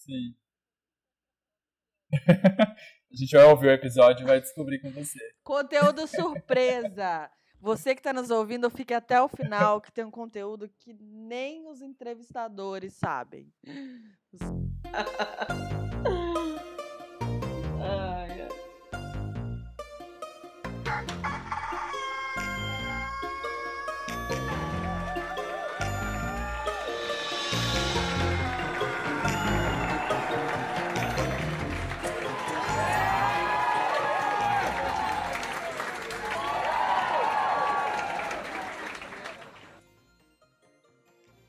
Sim. a gente vai ouvir o episódio e vai descobrir com você. Conteúdo surpresa! Você que está nos ouvindo, fique até o final, que tem um conteúdo que nem os entrevistadores sabem.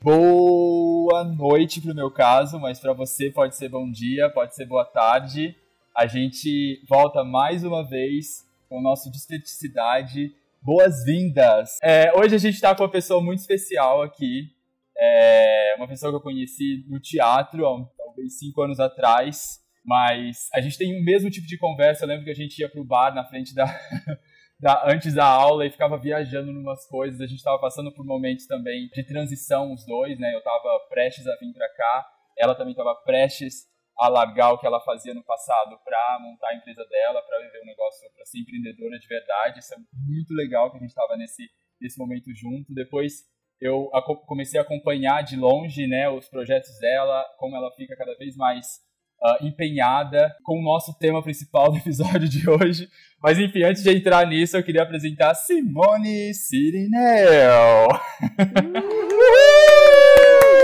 Boa noite pro meu caso, mas para você pode ser bom dia, pode ser boa tarde. A gente volta mais uma vez com o nosso Despeticidade. Boas-vindas! É, hoje a gente está com uma pessoa muito especial aqui. É, uma pessoa que eu conheci no teatro há talvez cinco anos atrás. Mas a gente tem o mesmo tipo de conversa. Eu lembro que a gente ia pro bar na frente da, da, antes da aula e ficava viajando numas coisas. A gente estava passando por momentos também de transição, os dois, né? Eu estava prestes a vir para cá, ela também estava prestes a largar o que ela fazia no passado para montar a empresa dela, para viver um negócio, para ser empreendedora de verdade. Isso é muito legal que a gente estava nesse, nesse momento junto. Depois eu comecei a acompanhar de longe né, os projetos dela, como ela fica cada vez mais uh, empenhada com o nosso tema principal do episódio de hoje. Mas enfim, antes de entrar nisso, eu queria apresentar Simone Sirinel.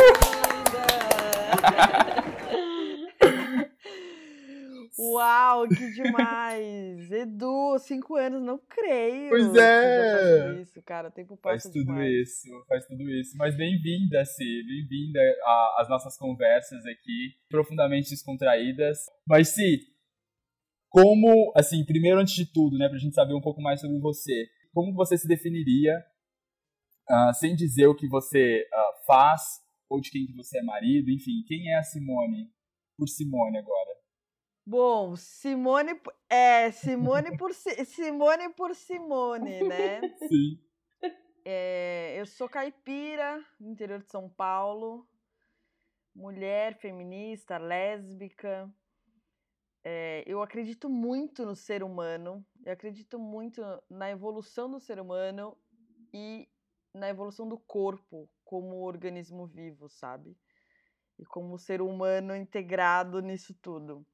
Uau, que demais! Edu, cinco anos, não creio. Pois é. isso, cara, o tempo passa Faz tudo demais. isso, faz tudo isso. Mas bem-vinda, Si, bem-vinda às nossas conversas aqui, profundamente descontraídas. Mas, Si, como, assim, primeiro antes de tudo, né, pra gente saber um pouco mais sobre você, como você se definiria, uh, sem dizer o que você uh, faz, ou de quem que você é marido, enfim, quem é a Simone, por Simone agora? Bom, Simone é Simone por Simone por Simone, né? Sim. É, eu sou caipira, no interior de São Paulo, mulher feminista, lésbica. É, eu acredito muito no ser humano, eu acredito muito na evolução do ser humano e na evolução do corpo como organismo vivo, sabe? E como ser humano integrado nisso tudo.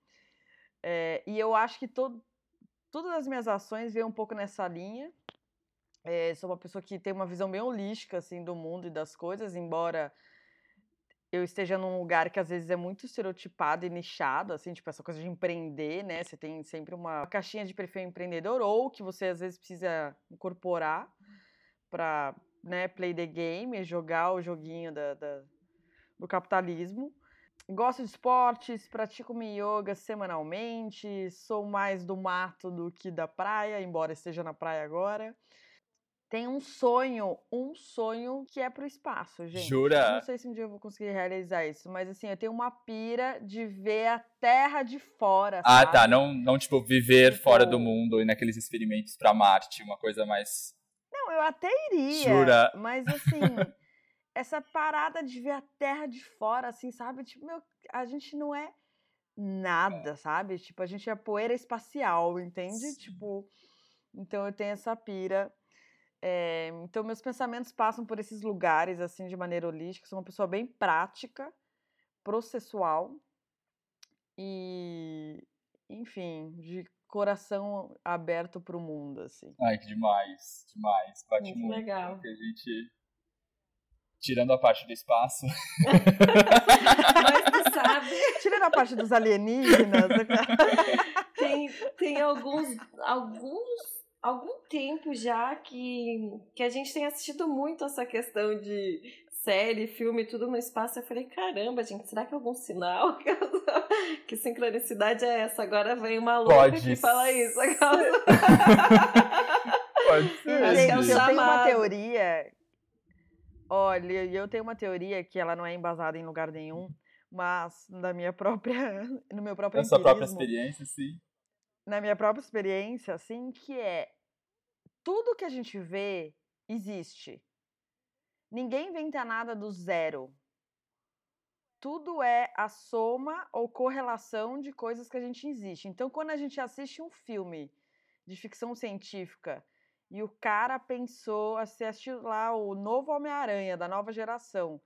É, e eu acho que todas as minhas ações vêm um pouco nessa linha. É, sou uma pessoa que tem uma visão bem holística assim, do mundo e das coisas, embora eu esteja num lugar que às vezes é muito estereotipado e nichado, assim, tipo essa coisa de empreender, né? Você tem sempre uma caixinha de perfil empreendedor ou que você às vezes precisa incorporar para né, play the game, jogar o joguinho da, da, do capitalismo. Gosto de esportes, pratico yoga semanalmente, sou mais do mato do que da praia, embora esteja na praia agora. Tenho um sonho, um sonho que é pro espaço, gente. Jura? Não sei se um dia eu vou conseguir realizar isso, mas assim, eu tenho uma pira de ver a terra de fora. Ah, sabe? tá. Não, não, tipo, viver tipo... fora do mundo e naqueles experimentos pra Marte, uma coisa mais. Não, eu até iria. Jura? Mas assim. Essa parada de ver a terra de fora, assim, sabe? Tipo, meu, a gente não é nada, sabe? Tipo, a gente é poeira espacial, entende? Sim. Tipo, então eu tenho essa pira. É, então, meus pensamentos passam por esses lugares, assim, de maneira holística. Sou uma pessoa bem prática, processual e, enfim, de coração aberto para o mundo, assim. Ai, que demais, demais. Bate muito, muito legal. Que a gente tirando a parte do espaço. Mas tu sabe. Tirando a parte dos alienígenas. tem, tem alguns, alguns, algum tempo já que, que a gente tem assistido muito essa questão de série, filme, tudo no espaço. Eu falei, caramba, gente, será que é algum sinal? que sincronicidade é essa? Agora vem uma louca Pode que fala isso. Pode ser. Gente, é um eu tenho uma teoria Olha, eu tenho uma teoria que ela não é embasada em lugar nenhum, mas na minha própria, no meu próprio Na sua própria experiência, sim. na minha própria experiência, assim, que é tudo que a gente vê existe. Ninguém inventa nada do zero. tudo é a soma ou correlação de coisas que a gente existe. Então, quando a gente assiste um filme de ficção científica e o cara pensou, você assistiu lá o novo Homem-Aranha da nova geração,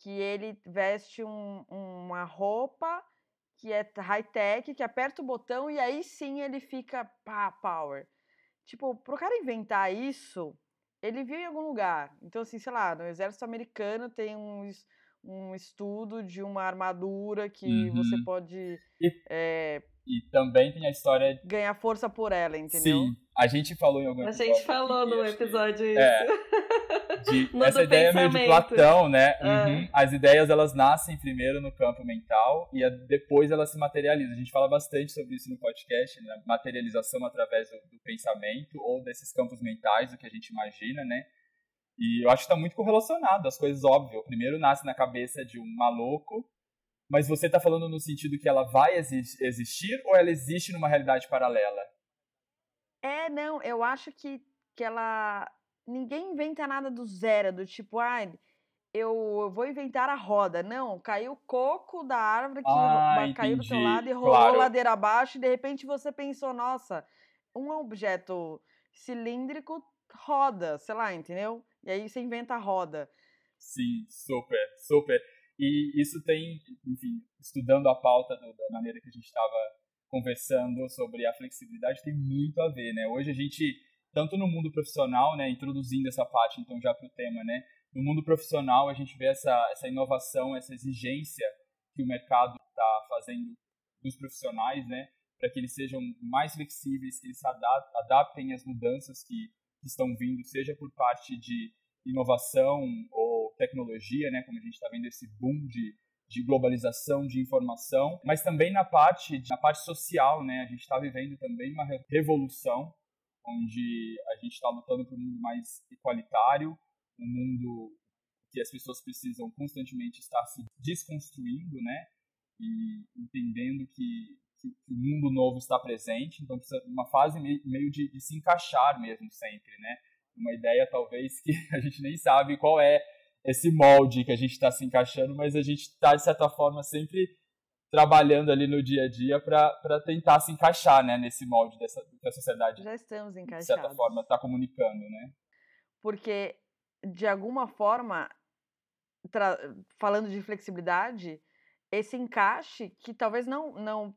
que ele veste um, uma roupa que é high-tech, que aperta o botão e aí sim ele fica pá, power. Tipo, pro cara inventar isso, ele viu em algum lugar. Então, assim, sei lá, no exército americano tem uns, um estudo de uma armadura que uhum. você pode. É, e também tem a história. Ganhar força por ela, entendeu? Sim. A gente falou em algum episódio. A gente falou no episódio isso. É, de, essa ideia meio de Platão, né? É. Uhum. As ideias elas nascem primeiro no campo mental e depois elas se materializam. A gente fala bastante sobre isso no podcast, né? materialização através do, do pensamento ou desses campos mentais, do que a gente imagina, né? E eu acho que está muito correlacionado, as coisas óbvias. O primeiro nasce na cabeça de um maluco, mas você está falando no sentido que ela vai existir ou ela existe numa realidade paralela? É, não, eu acho que, que ela. Ninguém inventa nada do zero, do tipo, ah, eu vou inventar a roda. Não, caiu o coco da árvore que ah, caiu do seu lado e rolou claro. ladeira abaixo, e de repente você pensou, nossa, um objeto cilíndrico roda, sei lá, entendeu? E aí você inventa a roda. Sim, super, super. E isso tem, enfim, estudando a pauta do, da maneira que a gente estava conversando sobre a flexibilidade tem muito a ver, né? Hoje a gente, tanto no mundo profissional, né, introduzindo essa parte, então, já para o tema, né? No mundo profissional, a gente vê essa, essa inovação, essa exigência que o mercado está fazendo dos profissionais, né? Para que eles sejam mais flexíveis, que eles adaptem às mudanças que estão vindo, seja por parte de inovação ou tecnologia, né? Como a gente está vendo esse boom de de globalização de informação, mas também na parte na parte social, né? A gente está vivendo também uma revolução onde a gente está lutando por um mundo mais igualitário, um mundo que as pessoas precisam constantemente estar se desconstruindo, né? E entendendo que, que, o mundo novo está presente, então precisa uma fase meio de, de se encaixar mesmo sempre, né? Uma ideia talvez que a gente nem sabe qual é esse molde que a gente está se encaixando, mas a gente está, de certa forma, sempre trabalhando ali no dia a dia para tentar se encaixar né, nesse molde dessa, que a sociedade, Já estamos encaixados. de certa forma, está comunicando. Né? Porque, de alguma forma, falando de flexibilidade, esse encaixe que talvez não, não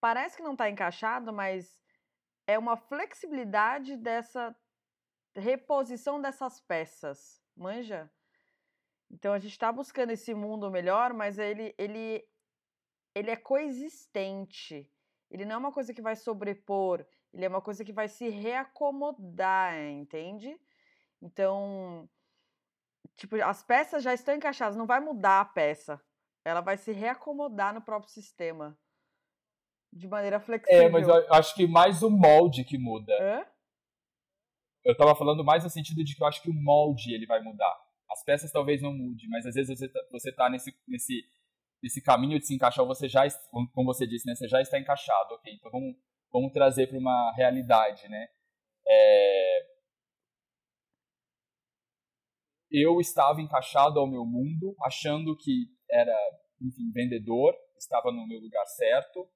parece que não está encaixado, mas é uma flexibilidade dessa reposição dessas peças, manja? Então a gente está buscando esse mundo melhor, mas ele, ele, ele é coexistente. Ele não é uma coisa que vai sobrepor, ele é uma coisa que vai se reacomodar, entende? Então, tipo, as peças já estão encaixadas, não vai mudar a peça. Ela vai se reacomodar no próprio sistema. De maneira flexível. É, mas eu acho que mais o molde que muda. Hã? Eu tava falando mais no sentido de que eu acho que o molde ele vai mudar. As peças talvez não mude, mas às vezes você tá, você tá nesse, nesse, nesse caminho de se encaixar, você já, como você disse, né, você já está encaixado, ok? Então vamos, vamos trazer para uma realidade, né? É... Eu estava encaixado ao meu mundo, achando que era, enfim, vendedor, estava no meu lugar certo,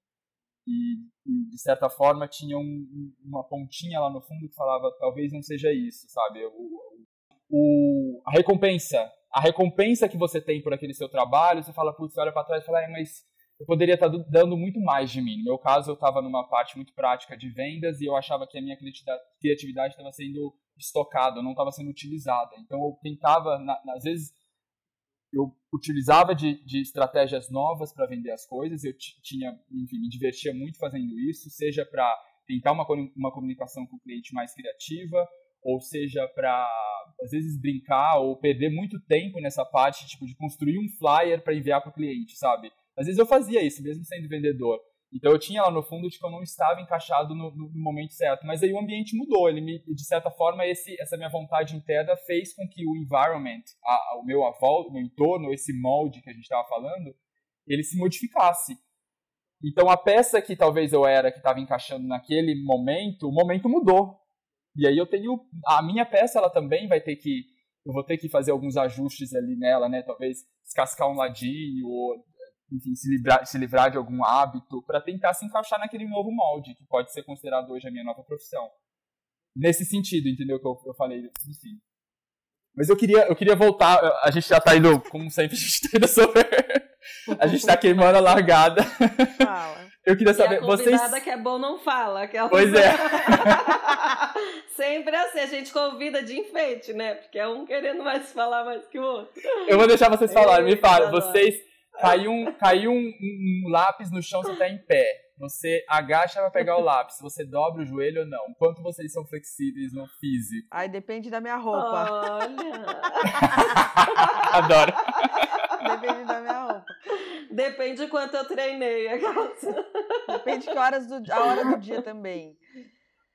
e, e, de certa forma tinha um, uma pontinha lá no fundo que falava talvez não seja isso, sabe? O, o, a recompensa. A recompensa que você tem por aquele seu trabalho, você fala, putz, você olha para trás e fala, é, mas eu poderia estar tá dando muito mais de mim. No meu caso, eu estava numa parte muito prática de vendas e eu achava que a minha criatividade estava sendo estocada, não estava sendo utilizada. Então, eu tentava, na, às vezes, eu utilizava de, de estratégias novas para vender as coisas, eu tinha, enfim, me divertia muito fazendo isso, seja para tentar uma, uma comunicação com o cliente mais criativa, ou seja para às vezes brincar ou perder muito tempo nessa parte tipo de construir um flyer para enviar para o cliente, sabe? Às vezes eu fazia isso mesmo sendo vendedor. Então eu tinha lá no fundo de que eu não estava encaixado no, no, no momento certo, mas aí o ambiente mudou. Ele me, de certa forma, esse, essa minha vontade interna fez com que o environment, a, o meu avó, o meu entorno, esse molde que a gente estava falando, ele se modificasse. Então a peça que talvez eu era que estava encaixando naquele momento, o momento mudou. E aí eu tenho a minha peça, ela também vai ter que eu vou ter que fazer alguns ajustes ali nela, né? Talvez descascar um ladinho ou enfim, se livrar, se livrar de algum hábito para tentar se encaixar naquele novo molde que pode ser considerado hoje a minha nova profissão. Nesse sentido, entendeu que eu, eu falei, enfim. Mas eu queria, eu queria voltar, a gente já tá indo, como sempre, a gente tá indo sobre... a gente tá queimando a largada. Fala. Eu queria saber, e a convidada vocês... que é bom não fala. Que é pois é. Sempre assim, a gente convida de enfeite, né? Porque é um querendo mais falar mais que o outro. Eu vou deixar vocês falarem, me fala. Vocês, caiu, um, caiu um, um, lápis no chão, você tá em pé. Você agacha para pegar o lápis, você dobra o joelho ou não? Quanto vocês são flexíveis no físico? Aí depende da minha roupa. Olha! Adoro. Depende da minha roupa. Depende de quanto eu treinei. Depende que horas do, a hora do dia também.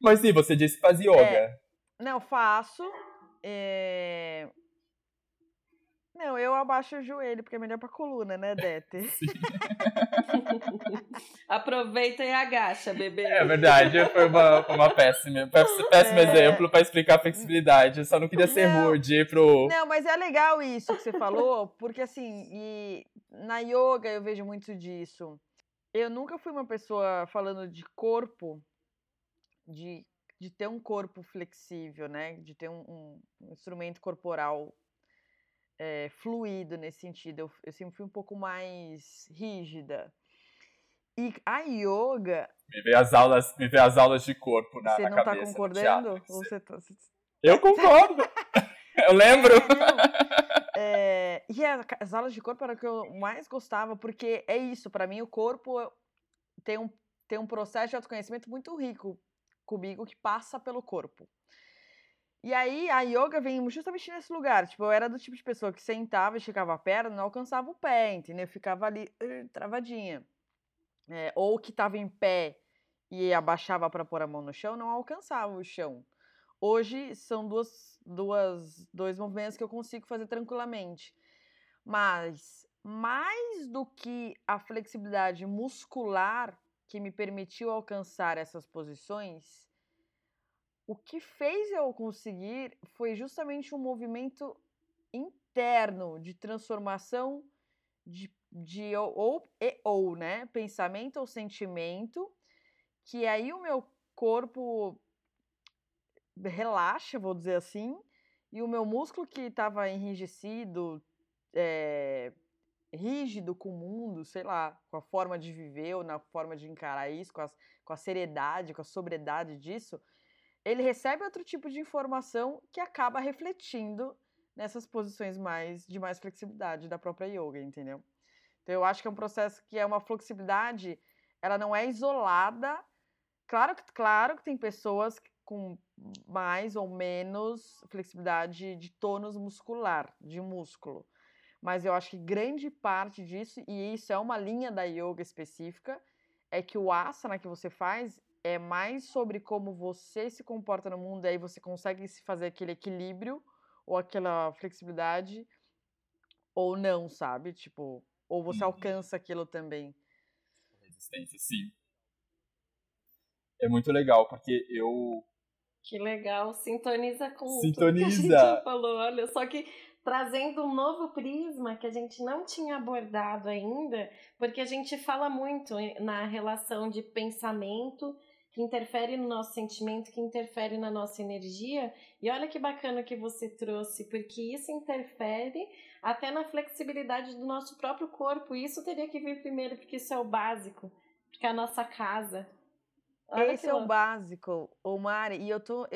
Mas sim, você disse que faz yoga. É, não, faço. É... Não, eu abaixo o joelho, porque é melhor pra coluna, né, Dete? Aproveita e agacha, bebê. É verdade, foi uma, uma péssima, péssimo é... exemplo para explicar a flexibilidade. Eu só não queria ser não, rude pro. Não, mas é legal isso que você falou, porque assim, e na yoga eu vejo muito disso. Eu nunca fui uma pessoa falando de corpo, de, de ter um corpo flexível, né? De ter um, um instrumento corporal é, fluido nesse sentido. Eu, eu sempre fui um pouco mais rígida. E a yoga. Me vê as aulas, me vê as aulas de corpo na, você na não tá concordando? Você tá... Eu concordo! eu lembro! É, e as aulas de corpo era o que eu mais gostava, porque é isso, para mim o corpo tem um, tem um processo de autoconhecimento muito rico comigo que passa pelo corpo. E aí a yoga vem justamente nesse lugar. Tipo, eu era do tipo de pessoa que sentava, esticava a perna, não alcançava o pé, entendeu? Ficava ali uh, travadinha. É, ou que estava em pé e abaixava para pôr a mão no chão, não alcançava o chão. Hoje são duas, duas, dois movimentos que eu consigo fazer tranquilamente. Mas mais do que a flexibilidade muscular que me permitiu alcançar essas posições, o que fez eu conseguir foi justamente um movimento interno de transformação de, de ou, e ou, né? Pensamento ou sentimento, que aí o meu corpo relaxa, vou dizer assim, e o meu músculo que estava enrijecido, é, rígido com o mundo, sei lá, com a forma de viver ou na forma de encarar isso, com, as, com a seriedade, com a sobriedade disso, ele recebe outro tipo de informação que acaba refletindo nessas posições mais de mais flexibilidade da própria yoga, entendeu? Então eu acho que é um processo que é uma flexibilidade, ela não é isolada. Claro que claro que tem pessoas com mais ou menos flexibilidade de tônus muscular, de músculo. Mas eu acho que grande parte disso, e isso é uma linha da yoga específica, é que o asana que você faz, é mais sobre como você se comporta no mundo, e aí você consegue se fazer aquele equilíbrio ou aquela flexibilidade ou não, sabe? Tipo, ou você uhum. alcança aquilo também. Resistência, sim. É muito legal, porque eu. Que legal, sintoniza com sintoniza. tudo que a gente falou. Olha, só que trazendo um novo prisma que a gente não tinha abordado ainda, porque a gente fala muito na relação de pensamento que interfere no nosso sentimento, que interfere na nossa energia. E olha que bacana que você trouxe, porque isso interfere até na flexibilidade do nosso próprio corpo. E isso teria que vir primeiro, porque isso é o básico, porque é a nossa casa. Olha Esse é o básico, Omar, e eu tô,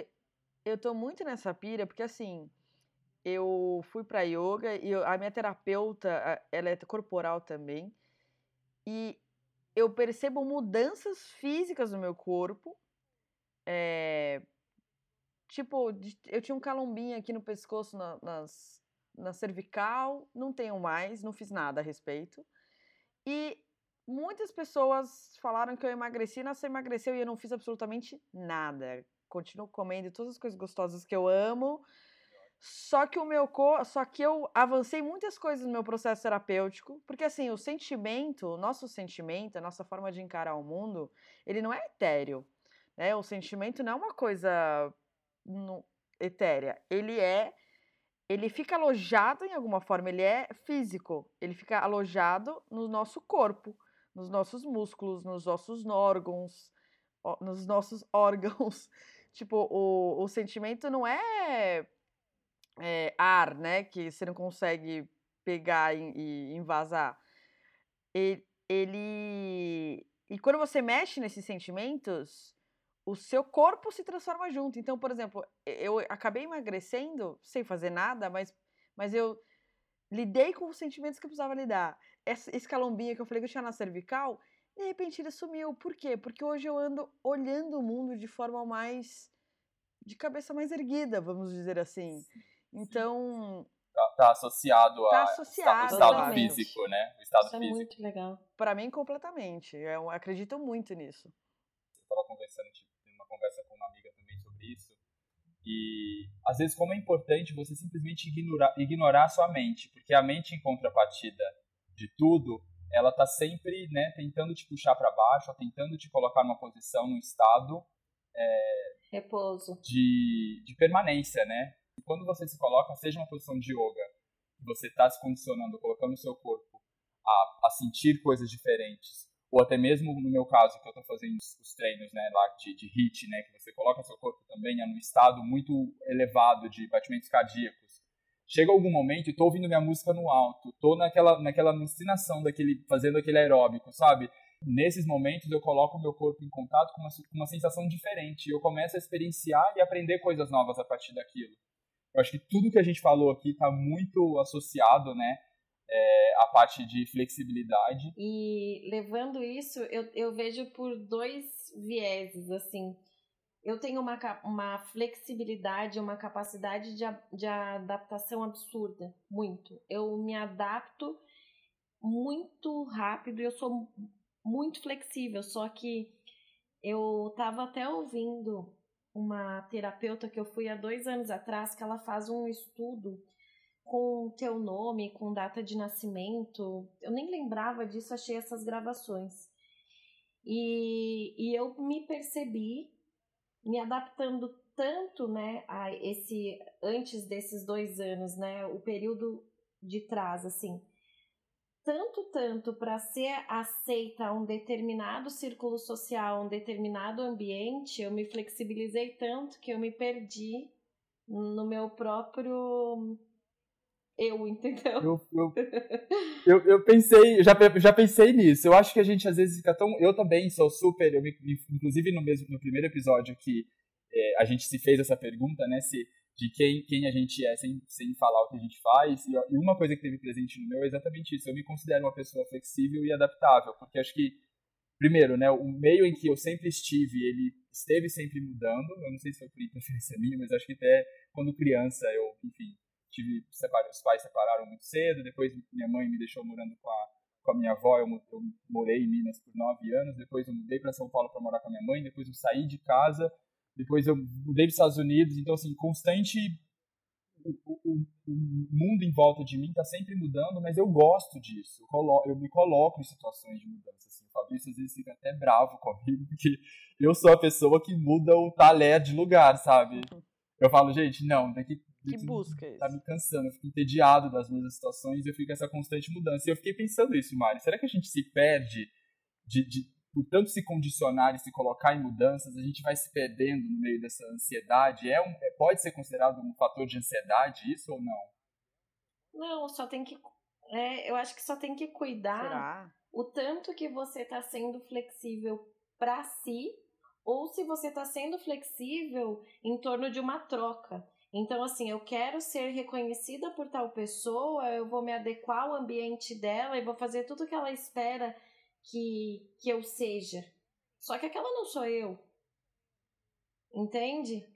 eu tô muito nessa pira, porque assim, eu fui para yoga e eu, a minha terapeuta, ela é corporal também, e eu percebo mudanças físicas no meu corpo. É, tipo, eu tinha um calombinho aqui no pescoço, na, nas, na cervical, não tenho mais, não fiz nada a respeito. E muitas pessoas falaram que eu emagreci, nasci emagreceu e eu não fiz absolutamente nada. Continuo comendo todas as coisas gostosas que eu amo, só que o meu corpo, só que eu avancei muitas coisas no meu processo terapêutico, porque assim, o sentimento, o nosso sentimento, a nossa forma de encarar o mundo, ele não é etéreo, né? O sentimento não é uma coisa no, etérea, ele é ele fica alojado em alguma forma, ele é físico, ele fica alojado no nosso corpo, nos nossos músculos, nos nossos órgãos, nos nossos órgãos. tipo, o, o sentimento não é, é, ar, né, que você não consegue pegar e, invasar. Ele, ele. E quando você mexe nesses sentimentos, o seu corpo se transforma junto. Então, por exemplo, eu acabei emagrecendo sem fazer nada, mas, mas eu lidei com os sentimentos que eu precisava lidar. Esse, esse calombinho que eu falei que eu tinha na cervical, de repente ele sumiu. Por quê? Porque hoje eu ando olhando o mundo de forma mais. de cabeça mais erguida, vamos dizer assim. Então. Tá, tá associado tá ao associado, estado físico, né? O estado Isso físico. é muito legal. Para mim, completamente. Eu acredito muito nisso. Eu estava conversando tipo, conversa com uma amiga também sobre isso. E às vezes como é importante você simplesmente ignorar, ignorar a sua mente, porque a mente em contrapartida de tudo, ela tá sempre, né, tentando te puxar para baixo, tentando te colocar numa posição, num estado é, repouso de, de permanência, né? E quando você se coloca, seja uma posição de yoga, você está se condicionando, colocando o seu corpo a, a sentir coisas diferentes, ou até mesmo no meu caso, que eu estou fazendo os treinos né, lá de, de HIIT, né, que você coloca seu corpo também num estado muito elevado de batimentos cardíacos. Chega algum momento estou ouvindo minha música no alto, estou naquela, naquela alucinação daquele, fazendo aquele aeróbico, sabe? Nesses momentos eu coloco o meu corpo em contato com uma, com uma sensação diferente eu começo a experienciar e aprender coisas novas a partir daquilo. Eu acho que tudo que a gente falou aqui está muito associado, né, é, a parte de flexibilidade. E levando isso, eu, eu vejo por dois vieses, assim. Eu tenho uma, uma flexibilidade, uma capacidade de, de adaptação absurda, muito. Eu me adapto muito rápido e eu sou muito flexível, só que eu estava até ouvindo uma terapeuta que eu fui há dois anos atrás, que ela faz um estudo com teu nome, com data de nascimento. Eu nem lembrava disso, achei essas gravações. E, e eu me percebi me adaptando tanto, né, a esse antes desses dois anos, né, o período de trás, assim, tanto tanto para ser aceita a um determinado círculo social, um determinado ambiente, eu me flexibilizei tanto que eu me perdi no meu próprio eu, entendeu? Eu, eu, eu, eu, pensei, já, já pensei nisso. Eu acho que a gente às vezes fica tão. Eu também sou super. Eu me, inclusive no mesmo no primeiro episódio que é, a gente se fez essa pergunta, né? Se, de quem, quem a gente é sem, sem falar o que a gente faz. E, uma coisa que teve presente no meu é exatamente isso. Eu me considero uma pessoa flexível e adaptável, porque acho que primeiro, né, o meio em que eu sempre estive, ele esteve sempre mudando. Eu não sei se foi por interferência minha, mas acho que até quando criança eu, enfim, tive os pais separaram muito cedo, depois minha mãe me deixou morando com a, com a minha avó, eu, eu morei em Minas por nove anos, depois eu mudei para São Paulo para morar com a minha mãe, depois eu saí de casa, depois eu mudei para os Estados Unidos, então assim, constante o, o, o, mundo em volta de mim está sempre mudando, mas eu gosto disso. Eu, colo, eu, me coloco em situações de mudança. Assim. O Fabrício às vezes fica até bravo comigo, porque eu sou a pessoa que muda o talher de lugar, sabe? Uhum. Eu falo, gente, não, daqui que busca isso? Tá me cansando, eu fico entediado das mesmas situações eu fico essa constante mudança. E eu fiquei pensando isso, Mari. Será que a gente se perde de, de, por tanto se condicionar e se colocar em mudanças, a gente vai se perdendo no meio dessa ansiedade? É um, é, pode ser considerado um fator de ansiedade isso ou não? Não, só tem que. É, eu acho que só tem que cuidar Será? o tanto que você está sendo flexível para si ou se você está sendo flexível em torno de uma troca. Então, assim, eu quero ser reconhecida por tal pessoa, eu vou me adequar ao ambiente dela e vou fazer tudo que ela espera que, que eu seja. Só que aquela não sou eu. Entende?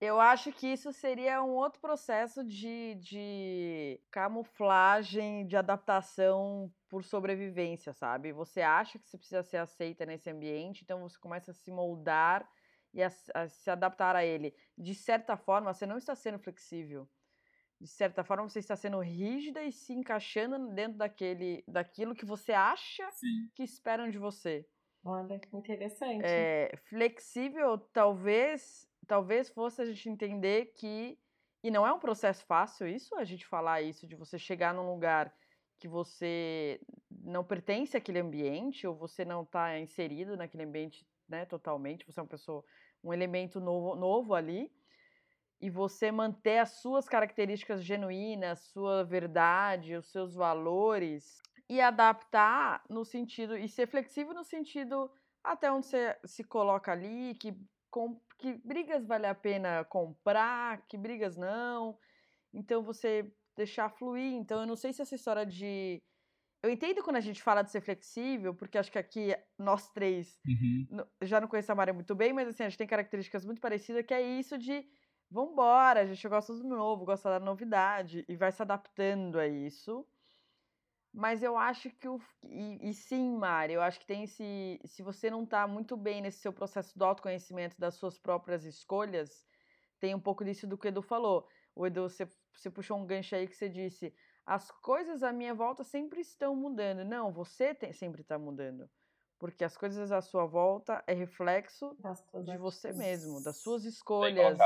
Eu acho que isso seria um outro processo de, de camuflagem, de adaptação por sobrevivência, sabe? Você acha que você precisa ser aceita nesse ambiente, então você começa a se moldar e a, a se adaptar a ele. De certa forma, você não está sendo flexível. De certa forma, você está sendo rígida e se encaixando dentro daquele, daquilo que você acha Sim. que esperam de você. Olha, interessante. É, flexível, talvez talvez fosse a gente entender que e não é um processo fácil isso, a gente falar isso de você chegar num lugar que você não pertence àquele ambiente ou você não está inserido naquele ambiente, né, totalmente, você é uma pessoa, um elemento novo, novo ali e você manter as suas características genuínas, sua verdade, os seus valores e adaptar no sentido e ser flexível no sentido até onde você se coloca ali, que com, que brigas vale a pena comprar, que brigas não. Então você deixar fluir. Então eu não sei se essa história de eu entendo quando a gente fala de ser flexível, porque acho que aqui nós três uhum. já não conheço a Maria muito bem, mas assim, a gente tem características muito parecidas, que é isso de vambora, a gente gosta do novo, gosta da novidade e vai se adaptando a isso. Mas eu acho que o. E, e, sim, Mari, eu acho que tem esse. Se você não está muito bem nesse seu processo do autoconhecimento das suas próprias escolhas, tem um pouco disso do que o Edu falou. O Edu, você, você puxou um gancho aí que você disse: as coisas à minha volta sempre estão mudando. Não, você tem, sempre está mudando. Porque as coisas à sua volta é reflexo de você mesmo, das suas escolhas,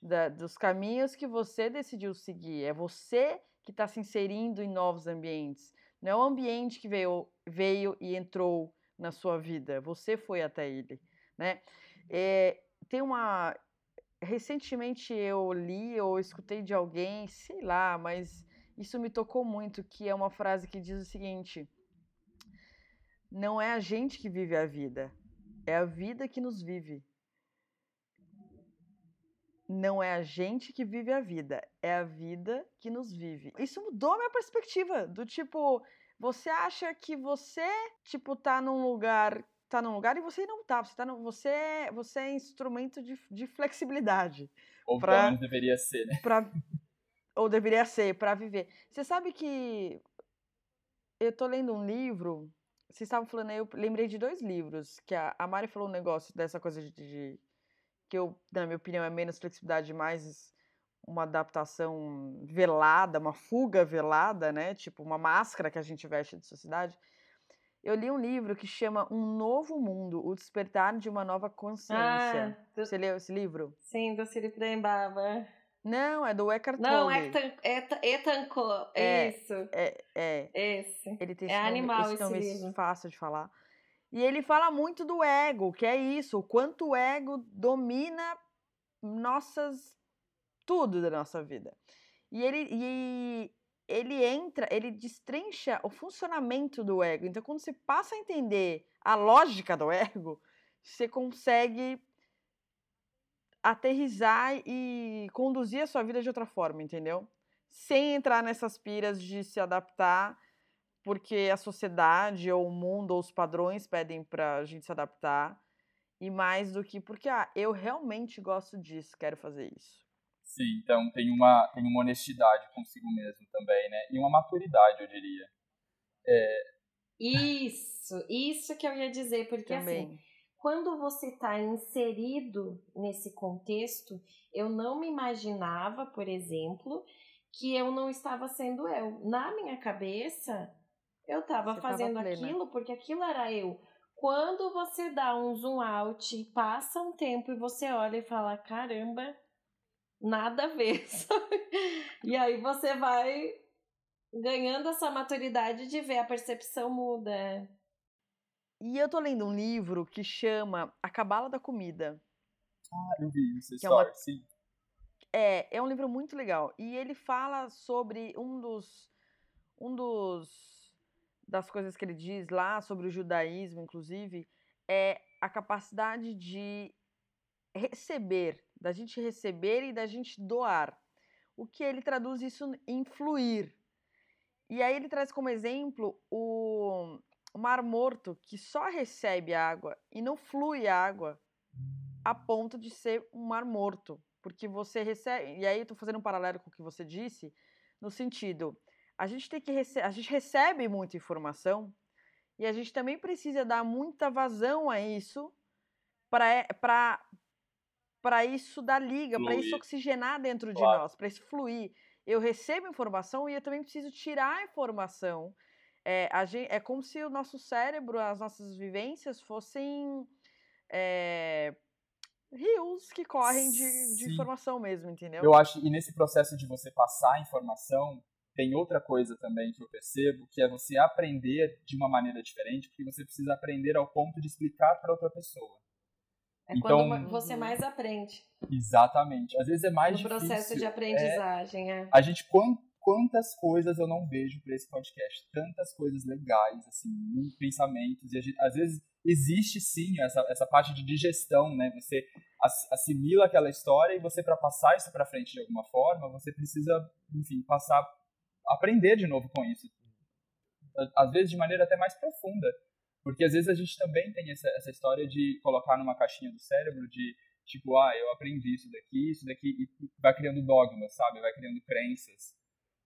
da, dos caminhos que você decidiu seguir. É você que está se inserindo em novos ambientes. Não é o ambiente que veio, veio e entrou na sua vida, você foi até ele, né? É, tem uma... Recentemente eu li ou escutei de alguém, sei lá, mas isso me tocou muito, que é uma frase que diz o seguinte: Não é a gente que vive a vida, é a vida que nos vive. Não é a gente que vive a vida, é a vida que nos vive. Isso mudou a minha perspectiva, do tipo, você acha que você, tipo, tá num lugar, tá num lugar e você não tá, você tá no, você, é, você é instrumento de, de flexibilidade. Ou pra, deveria ser, né? Pra, ou deveria ser, para viver. Você sabe que eu tô lendo um livro, vocês estavam falando aí, eu lembrei de dois livros, que a, a Mari falou um negócio dessa coisa de, de que eu, na minha opinião, é menos flexibilidade, mais uma adaptação velada, uma fuga velada, né? Tipo, uma máscara que a gente veste de sociedade. Eu li um livro que chama Um Novo Mundo, O Despertar de uma Nova Consciência. Ah, do... Você leu esse livro? Sim, do Siri Prembaba. Não, é do Eckhart Tolle. Não, Ethan, Ethan, é, isso. É, é. Esse. Ele tem é esse animal nome, esse nome livro. fácil de falar. E ele fala muito do ego, que é isso, o quanto o ego domina nossas tudo da nossa vida. E ele e ele entra, ele destrincha o funcionamento do ego. Então quando você passa a entender a lógica do ego, você consegue aterrizar e conduzir a sua vida de outra forma, entendeu? Sem entrar nessas piras de se adaptar porque a sociedade ou o mundo ou os padrões pedem para a gente se adaptar e mais do que porque ah, eu realmente gosto disso, quero fazer isso. Sim, então tem uma tem uma honestidade consigo mesmo também, né? E uma maturidade, eu diria. É... Isso, isso que eu ia dizer, porque assim, também. assim quando você está inserido nesse contexto, eu não me imaginava, por exemplo, que eu não estava sendo eu. Na minha cabeça, eu estava fazendo aquilo porque aquilo era eu. Quando você dá um zoom out, passa um tempo e você olha e fala: caramba, nada a ver. e aí você vai ganhando essa maturidade de ver a percepção muda. E eu tô lendo um livro que chama A Cabala da Comida. Ah, eu vi isso, que é, uma... sim. É, é um livro muito legal. E ele fala sobre um dos. Um dos. Das coisas que ele diz lá sobre o judaísmo, inclusive, é a capacidade de receber, da gente receber e da gente doar. O que ele traduz isso em fluir. E aí ele traz como exemplo o, o Mar Morto, que só recebe água e não flui água a ponto de ser um mar morto. Porque você recebe. E aí, estou fazendo um paralelo com o que você disse, no sentido: a gente tem que rece a gente recebe muita informação e a gente também precisa dar muita vazão a isso para para isso dar liga, para isso oxigenar dentro de nós, para isso fluir. Eu recebo informação e eu também preciso tirar a informação é, gente, é como se o nosso cérebro, as nossas vivências fossem é, rios que correm de, de informação mesmo, entendeu? Eu acho, e nesse processo de você passar a informação, tem outra coisa também que eu percebo, que é você aprender de uma maneira diferente, porque você precisa aprender ao ponto de explicar para outra pessoa. É então, quando você mais aprende. Exatamente. Às vezes é mais no difícil. No processo de aprendizagem, é. é. A gente, quantas coisas eu não vejo para esse podcast? Tantas coisas legais, assim, pensamentos. E gente, às vezes existe sim essa, essa parte de digestão, né? Você assimila aquela história e você, para passar isso para frente de alguma forma, você precisa, enfim, passar, aprender de novo com isso. Às vezes de maneira até mais profunda. Porque às vezes a gente também tem essa, essa história de colocar numa caixinha do cérebro de tipo, ah, eu aprendi isso daqui, isso daqui, e vai criando dogmas, sabe? Vai criando crenças.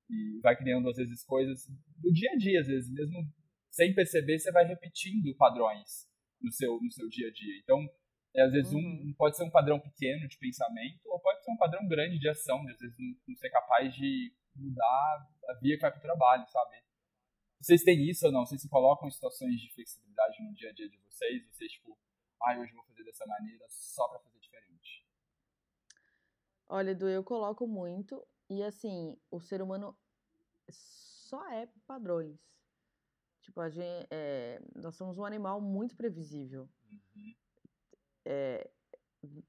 E vai criando, às vezes, coisas do dia a dia, às vezes, mesmo sem perceber, você vai repetindo padrões no seu, no seu dia a dia. Então, é, às vezes, uhum. um pode ser um padrão pequeno de pensamento, ou pode ser um padrão grande de ação, de, às vezes não, não ser capaz de mudar a via que vai para o trabalho, sabe? Vocês têm isso ou não? Vocês se colocam em situações de flexibilidade no dia a dia de vocês? Vocês, tipo, ah, hoje vou fazer dessa maneira só para fazer diferente? Olha, Edu, eu coloco muito. E assim, o ser humano só é padrões. Tipo, a gente, é, nós somos um animal muito previsível. Uhum. É,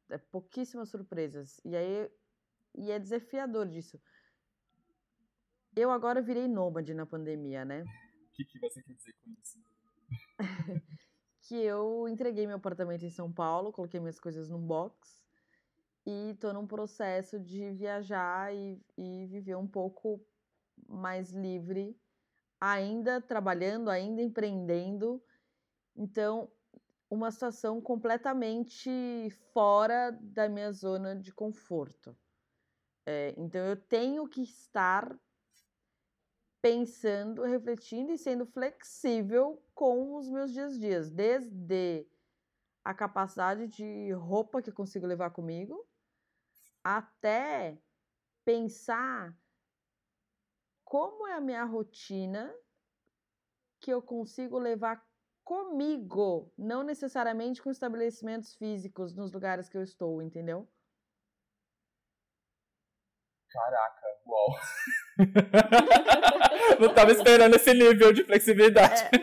é, pouquíssimas surpresas. E aí e é desafiador disso. Eu agora virei nômade na pandemia, né? que, que você quer dizer com isso? que eu entreguei meu apartamento em São Paulo, coloquei minhas coisas num box e tô num processo de viajar e, e viver um pouco mais livre, ainda trabalhando, ainda empreendendo. Então, uma situação completamente fora da minha zona de conforto. É, então, eu tenho que estar pensando, refletindo e sendo flexível com os meus dias a dias, desde a capacidade de roupa que consigo levar comigo, até pensar como é a minha rotina que eu consigo levar comigo, não necessariamente com estabelecimentos físicos nos lugares que eu estou, entendeu? Caraca, uau. Não tava esperando esse nível de flexibilidade. É.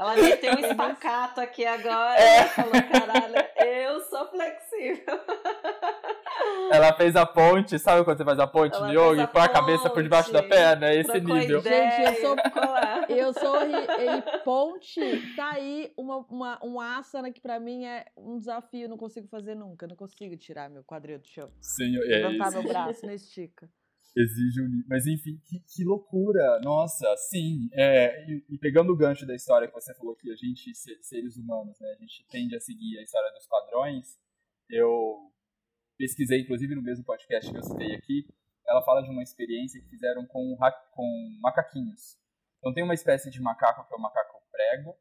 Ela meteu um espacato aqui agora é. e falou, caralho, eu sou flexível. Ela fez a ponte, sabe quando você faz a ponte Ela no yoga e põe a cabeça por debaixo da perna? É esse nível. Ideia, Gente, eu sou, eu sou e, ponte, tá aí uma, uma, um asana que pra mim é um desafio, não consigo fazer nunca, não consigo tirar meu quadril do chão. Sim, é Levantar isso. meu braço, não estica. Exige um. Mas enfim, que, que loucura! Nossa, sim. É, e, e, pegando o gancho da história que você falou que a gente, seres humanos, né, a gente tende a seguir a história dos padrões, eu pesquisei, inclusive no mesmo podcast que eu citei aqui, ela fala de uma experiência que fizeram com, com macaquinhos. Então tem uma espécie de macaco que é o macaco prego,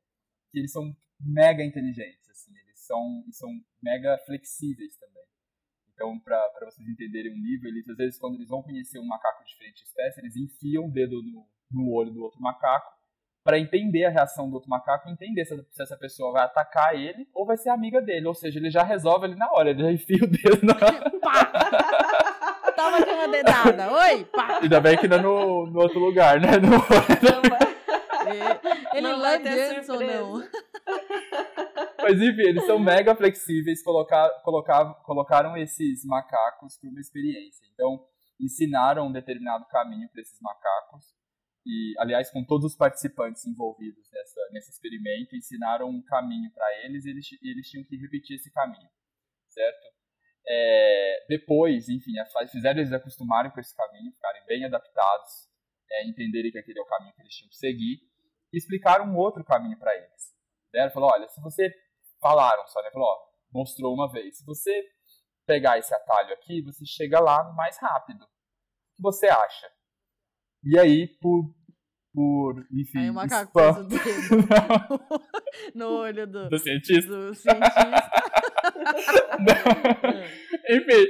que eles são mega inteligentes, assim, eles são, são mega flexíveis também. Então, para vocês entenderem o nível, eles às vezes, quando eles vão conhecer um macaco de diferente espécie, eles enfiam o dedo no, no olho do outro macaco para entender a reação do outro macaco e entender se, se, essa pessoa vai atacar ele ou vai ser amiga dele. Ou seja, ele já resolve ali na hora, ele já enfia o dedo na. Pá! Toma aqui uma dedada. Oi, pá! Ainda bem que não é no, no outro lugar, né? No... Não vai... Ele não lambe antes ou não? Mas enfim, eles são mega flexíveis, colocar, colocar, colocaram esses macacos para uma experiência. Então, ensinaram um determinado caminho para esses macacos. E, aliás, com todos os participantes envolvidos nessa, nesse experimento, ensinaram um caminho para eles e eles, eles tinham que repetir esse caminho, certo? É, depois, enfim, fizeram eles acostumarem com esse caminho, ficarem bem adaptados, é, entenderem que aquele é o caminho que eles tinham que seguir, e explicaram um outro caminho para eles. Deram, falou, olha, se você falaram só, né? Falou, ó, mostrou uma vez. Se você pegar esse atalho aqui, você chega lá mais rápido. O que você acha? E aí, por, por enfim, aí o macaco spam... no olho do, do cientista. Do cientista. Enfim,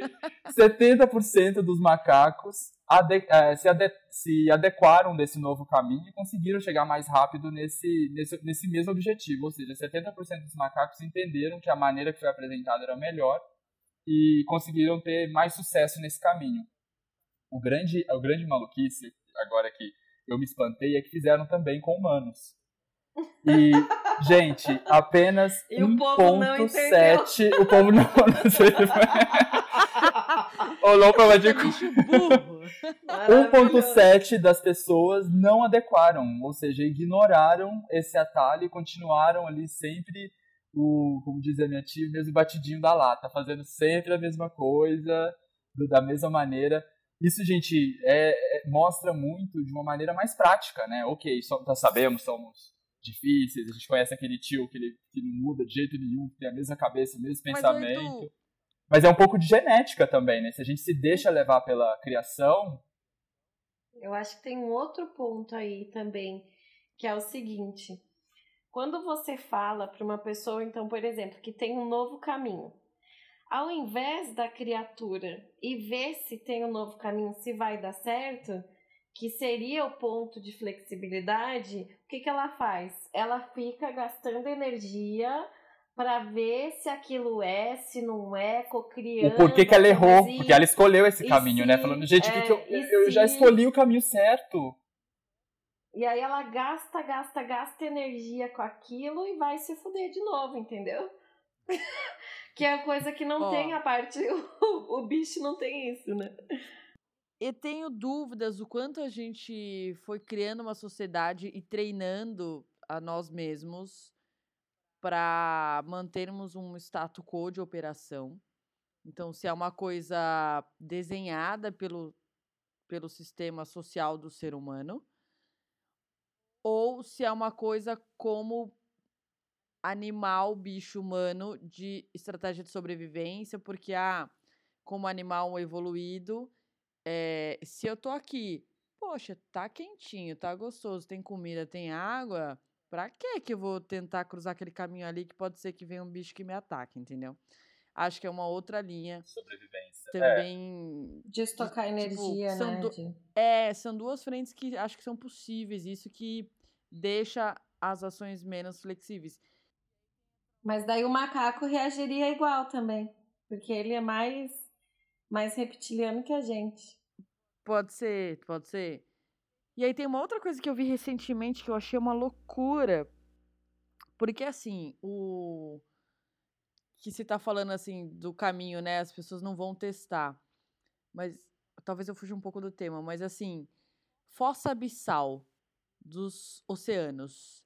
70% dos macacos ade é, se, ade se, adequaram desse novo caminho e conseguiram chegar mais rápido nesse, nesse, nesse mesmo objetivo. Ou seja, 70% dos macacos entenderam que a maneira que foi apresentada era melhor e conseguiram ter mais sucesso nesse caminho. O grande, o grande maluquice, agora que eu me espantei, é que fizeram também com humanos. E, gente, apenas 1.7. O povo não. não sei. Olhou pra de 1.7 das pessoas não adequaram, ou seja, ignoraram esse atalho e continuaram ali sempre o, como diz a minha tia, o mesmo batidinho da lata, fazendo sempre a mesma coisa, da mesma maneira. Isso, gente, é, é, mostra muito de uma maneira mais prática, né? Ok, só, nós sabemos, somos difíceis, a gente conhece aquele tio que, ele, que não muda de jeito nenhum, que tem a mesma cabeça, o mesmo pensamento. Mas, Mas é um pouco de genética também, né? Se a gente se deixa levar pela criação. Eu acho que tem um outro ponto aí também, que é o seguinte. Quando você fala para uma pessoa, então, por exemplo, que tem um novo caminho, ao invés da criatura e ver se tem um novo caminho, se vai dar certo, que seria o ponto de flexibilidade, o que, que ela faz? Ela fica gastando energia para ver se aquilo é, se não é, cocriando. O porquê que ela errou, porque ela escolheu esse caminho, né? se, né? Falando, gente, é, que eu, eu se... já escolhi o caminho certo. E aí ela gasta, gasta, gasta energia com aquilo e vai se fuder de novo, entendeu? que é a coisa que não tem a parte. O, o bicho não tem isso, né? Eu tenho dúvidas o quanto a gente foi criando uma sociedade e treinando a nós mesmos para mantermos um status quo de operação. Então, se é uma coisa desenhada pelo, pelo sistema social do ser humano, ou se é uma coisa como animal, bicho humano de estratégia de sobrevivência, porque ah, como animal evoluído, é, se eu tô aqui, poxa, tá quentinho, tá gostoso, tem comida, tem água, pra que que eu vou tentar cruzar aquele caminho ali que pode ser que venha um bicho que me ataque, entendeu? Acho que é uma outra linha. Sobrevivência. Também. É. De estocar tipo, energia, né? Du... É, são duas frentes que acho que são possíveis. Isso que deixa as ações menos flexíveis. Mas daí o macaco reagiria igual também. Porque ele é mais mais reptiliano que a gente. Pode ser, pode ser. E aí tem uma outra coisa que eu vi recentemente que eu achei uma loucura. Porque assim, o que se tá falando assim do caminho, né? As pessoas não vão testar. Mas talvez eu fuja um pouco do tema, mas assim, fossa abissal dos oceanos.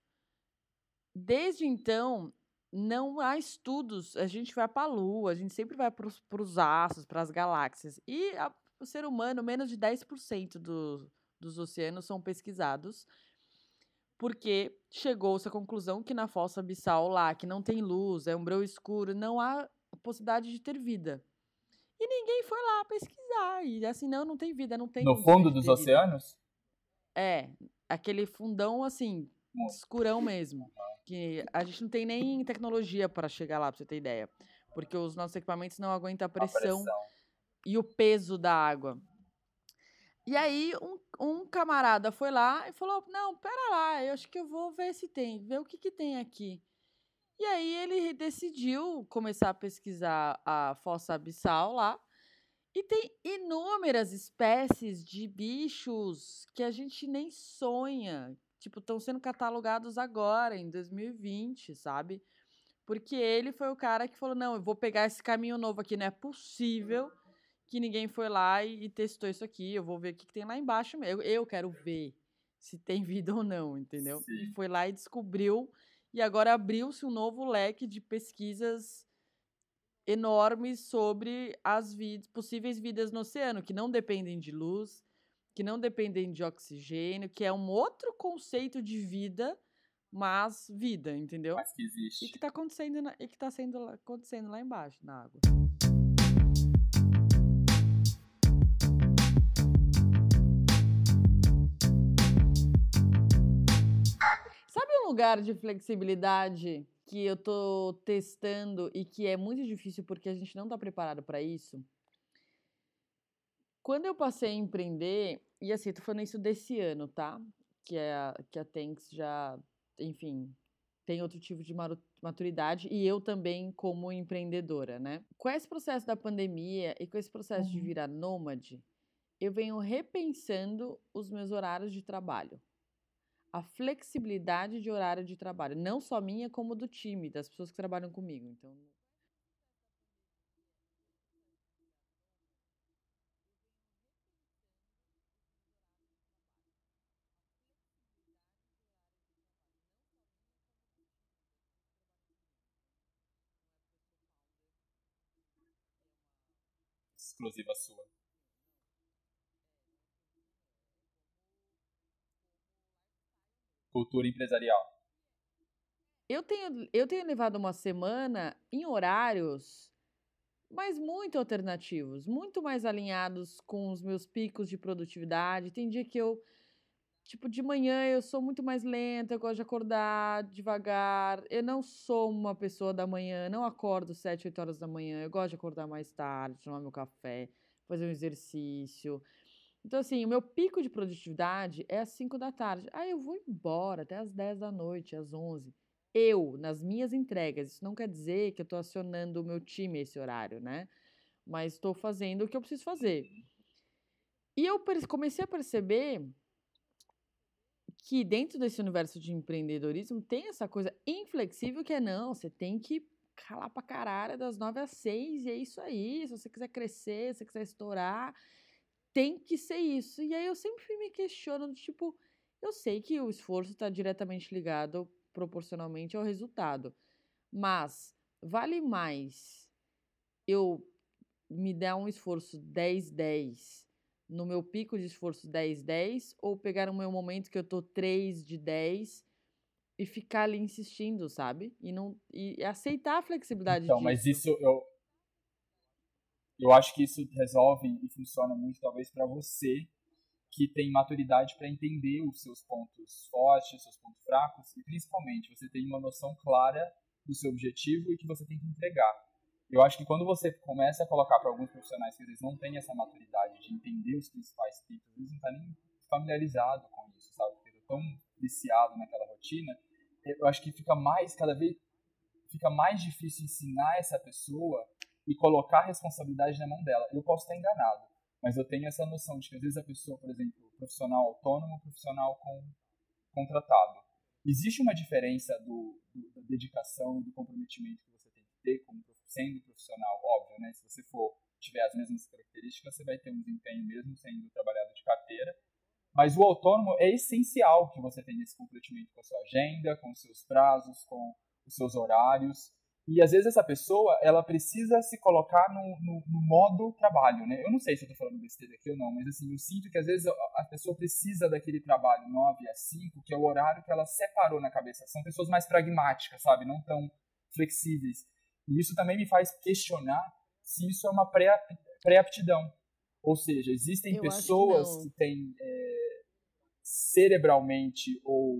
Desde então, não há estudos. A gente vai para a Lua, a gente sempre vai para os astros, para as galáxias. E a, o ser humano, menos de 10% do, dos oceanos são pesquisados, porque chegou-se à conclusão que na fossa abissal lá, que não tem luz, é um breu escuro, não há possibilidade de ter vida. E ninguém foi lá pesquisar. E assim, não, não tem vida, não tem. No fundo dos oceanos? Vida. É, aquele fundão assim, escurão mesmo que a gente não tem nem tecnologia para chegar lá, para você ter ideia. Porque os nossos equipamentos não aguentam a pressão, a pressão. e o peso da água. E aí, um, um, camarada foi lá e falou: Não, pera lá, eu acho que eu vou ver se tem, ver o que, que tem aqui. E aí, ele decidiu começar a pesquisar a fossa abissal lá. E tem inúmeras espécies de bichos que a gente nem sonha tipo, estão sendo catalogados agora, em 2020, sabe? Porque ele foi o cara que falou: não, eu vou pegar esse caminho novo aqui, não é possível que ninguém foi lá e, e testou isso aqui, eu vou ver o que, que tem lá embaixo. Eu, eu quero ver se tem vida ou não, entendeu? Sim. E foi lá e descobriu, e agora abriu-se um novo leque de pesquisas enormes sobre as vidas, possíveis vidas no oceano, que não dependem de luz, que não dependem de oxigênio, que é um outro conceito de vida, mas vida, entendeu? Mas que existe. E que está acontecendo, na, e que tá sendo acontecendo lá embaixo, na água. Sabe um lugar de flexibilidade que eu tô testando e que é muito difícil porque a gente não tá preparado para isso. Quando eu passei a empreender, e assim, tô falando isso desse ano, tá? Que, é a, que a Tanks já, enfim, tem outro tipo de maturidade e eu também como empreendedora, né? Com esse processo da pandemia e com esse processo uhum. de virar nômade, eu venho repensando os meus horários de trabalho. A flexibilidade de horário de trabalho, não só minha, como do time, das pessoas que trabalham comigo. Então, exclusiva sua. Cultura empresarial. Eu tenho, eu tenho levado uma semana em horários, mas muito alternativos, muito mais alinhados com os meus picos de produtividade. Tem dia que eu Tipo, de manhã eu sou muito mais lenta, eu gosto de acordar devagar. Eu não sou uma pessoa da manhã, não acordo 7, 8 horas da manhã. Eu gosto de acordar mais tarde, tomar meu café, fazer um exercício. Então, assim, o meu pico de produtividade é às 5 da tarde. Aí eu vou embora até às 10 da noite, às 11. Eu, nas minhas entregas. Isso não quer dizer que eu estou acionando o meu time esse horário, né? Mas estou fazendo o que eu preciso fazer. E eu comecei a perceber que dentro desse universo de empreendedorismo tem essa coisa inflexível que é não, você tem que calar pra caralho das nove às seis e é isso aí. Se você quiser crescer, se você quiser estourar, tem que ser isso. E aí eu sempre me questiono, tipo, eu sei que o esforço está diretamente ligado proporcionalmente ao resultado, mas vale mais eu me dar um esforço 10-10 no meu pico de esforço 10-10 ou pegar o meu momento que eu tô 3 de 10 e ficar ali insistindo, sabe? E não e aceitar a flexibilidade Então, disso. mas isso eu eu acho que isso resolve e funciona muito talvez para você que tem maturidade para entender os seus pontos fortes, seus pontos fracos e principalmente você tem uma noção clara do seu objetivo e que você tem que entregar eu acho que quando você começa a colocar para alguns profissionais que vezes não têm essa maturidade de entender os principais picos, às vezes não está nem familiarizado com isso, sabe? Porque tão viciado naquela rotina, eu acho que fica mais, cada vez, fica mais difícil ensinar essa pessoa e colocar a responsabilidade na mão dela. Eu posso estar enganado, mas eu tenho essa noção de que às vezes a pessoa, por exemplo, profissional autônomo, profissional com contratado, existe uma diferença do, do, da dedicação e do comprometimento que você tem que ter como sendo profissional, óbvio, né? Se você for tiver as mesmas características, você vai ter um desempenho mesmo sendo trabalhado de carteira. Mas o autônomo é essencial que você tenha esse comprometimento com a sua agenda, com os seus prazos, com os seus horários. E às vezes essa pessoa, ela precisa se colocar no, no, no modo trabalho, né? Eu não sei se eu estou falando besteira aqui ou não, mas assim, eu sinto que às vezes a pessoa precisa daquele trabalho 9 a 5, que é o horário que ela separou na cabeça. São pessoas mais pragmáticas, sabe? Não tão flexíveis. E isso também me faz questionar se isso é uma pré-aptidão. Ou seja, existem Eu pessoas que, que, têm é, cerebralmente ou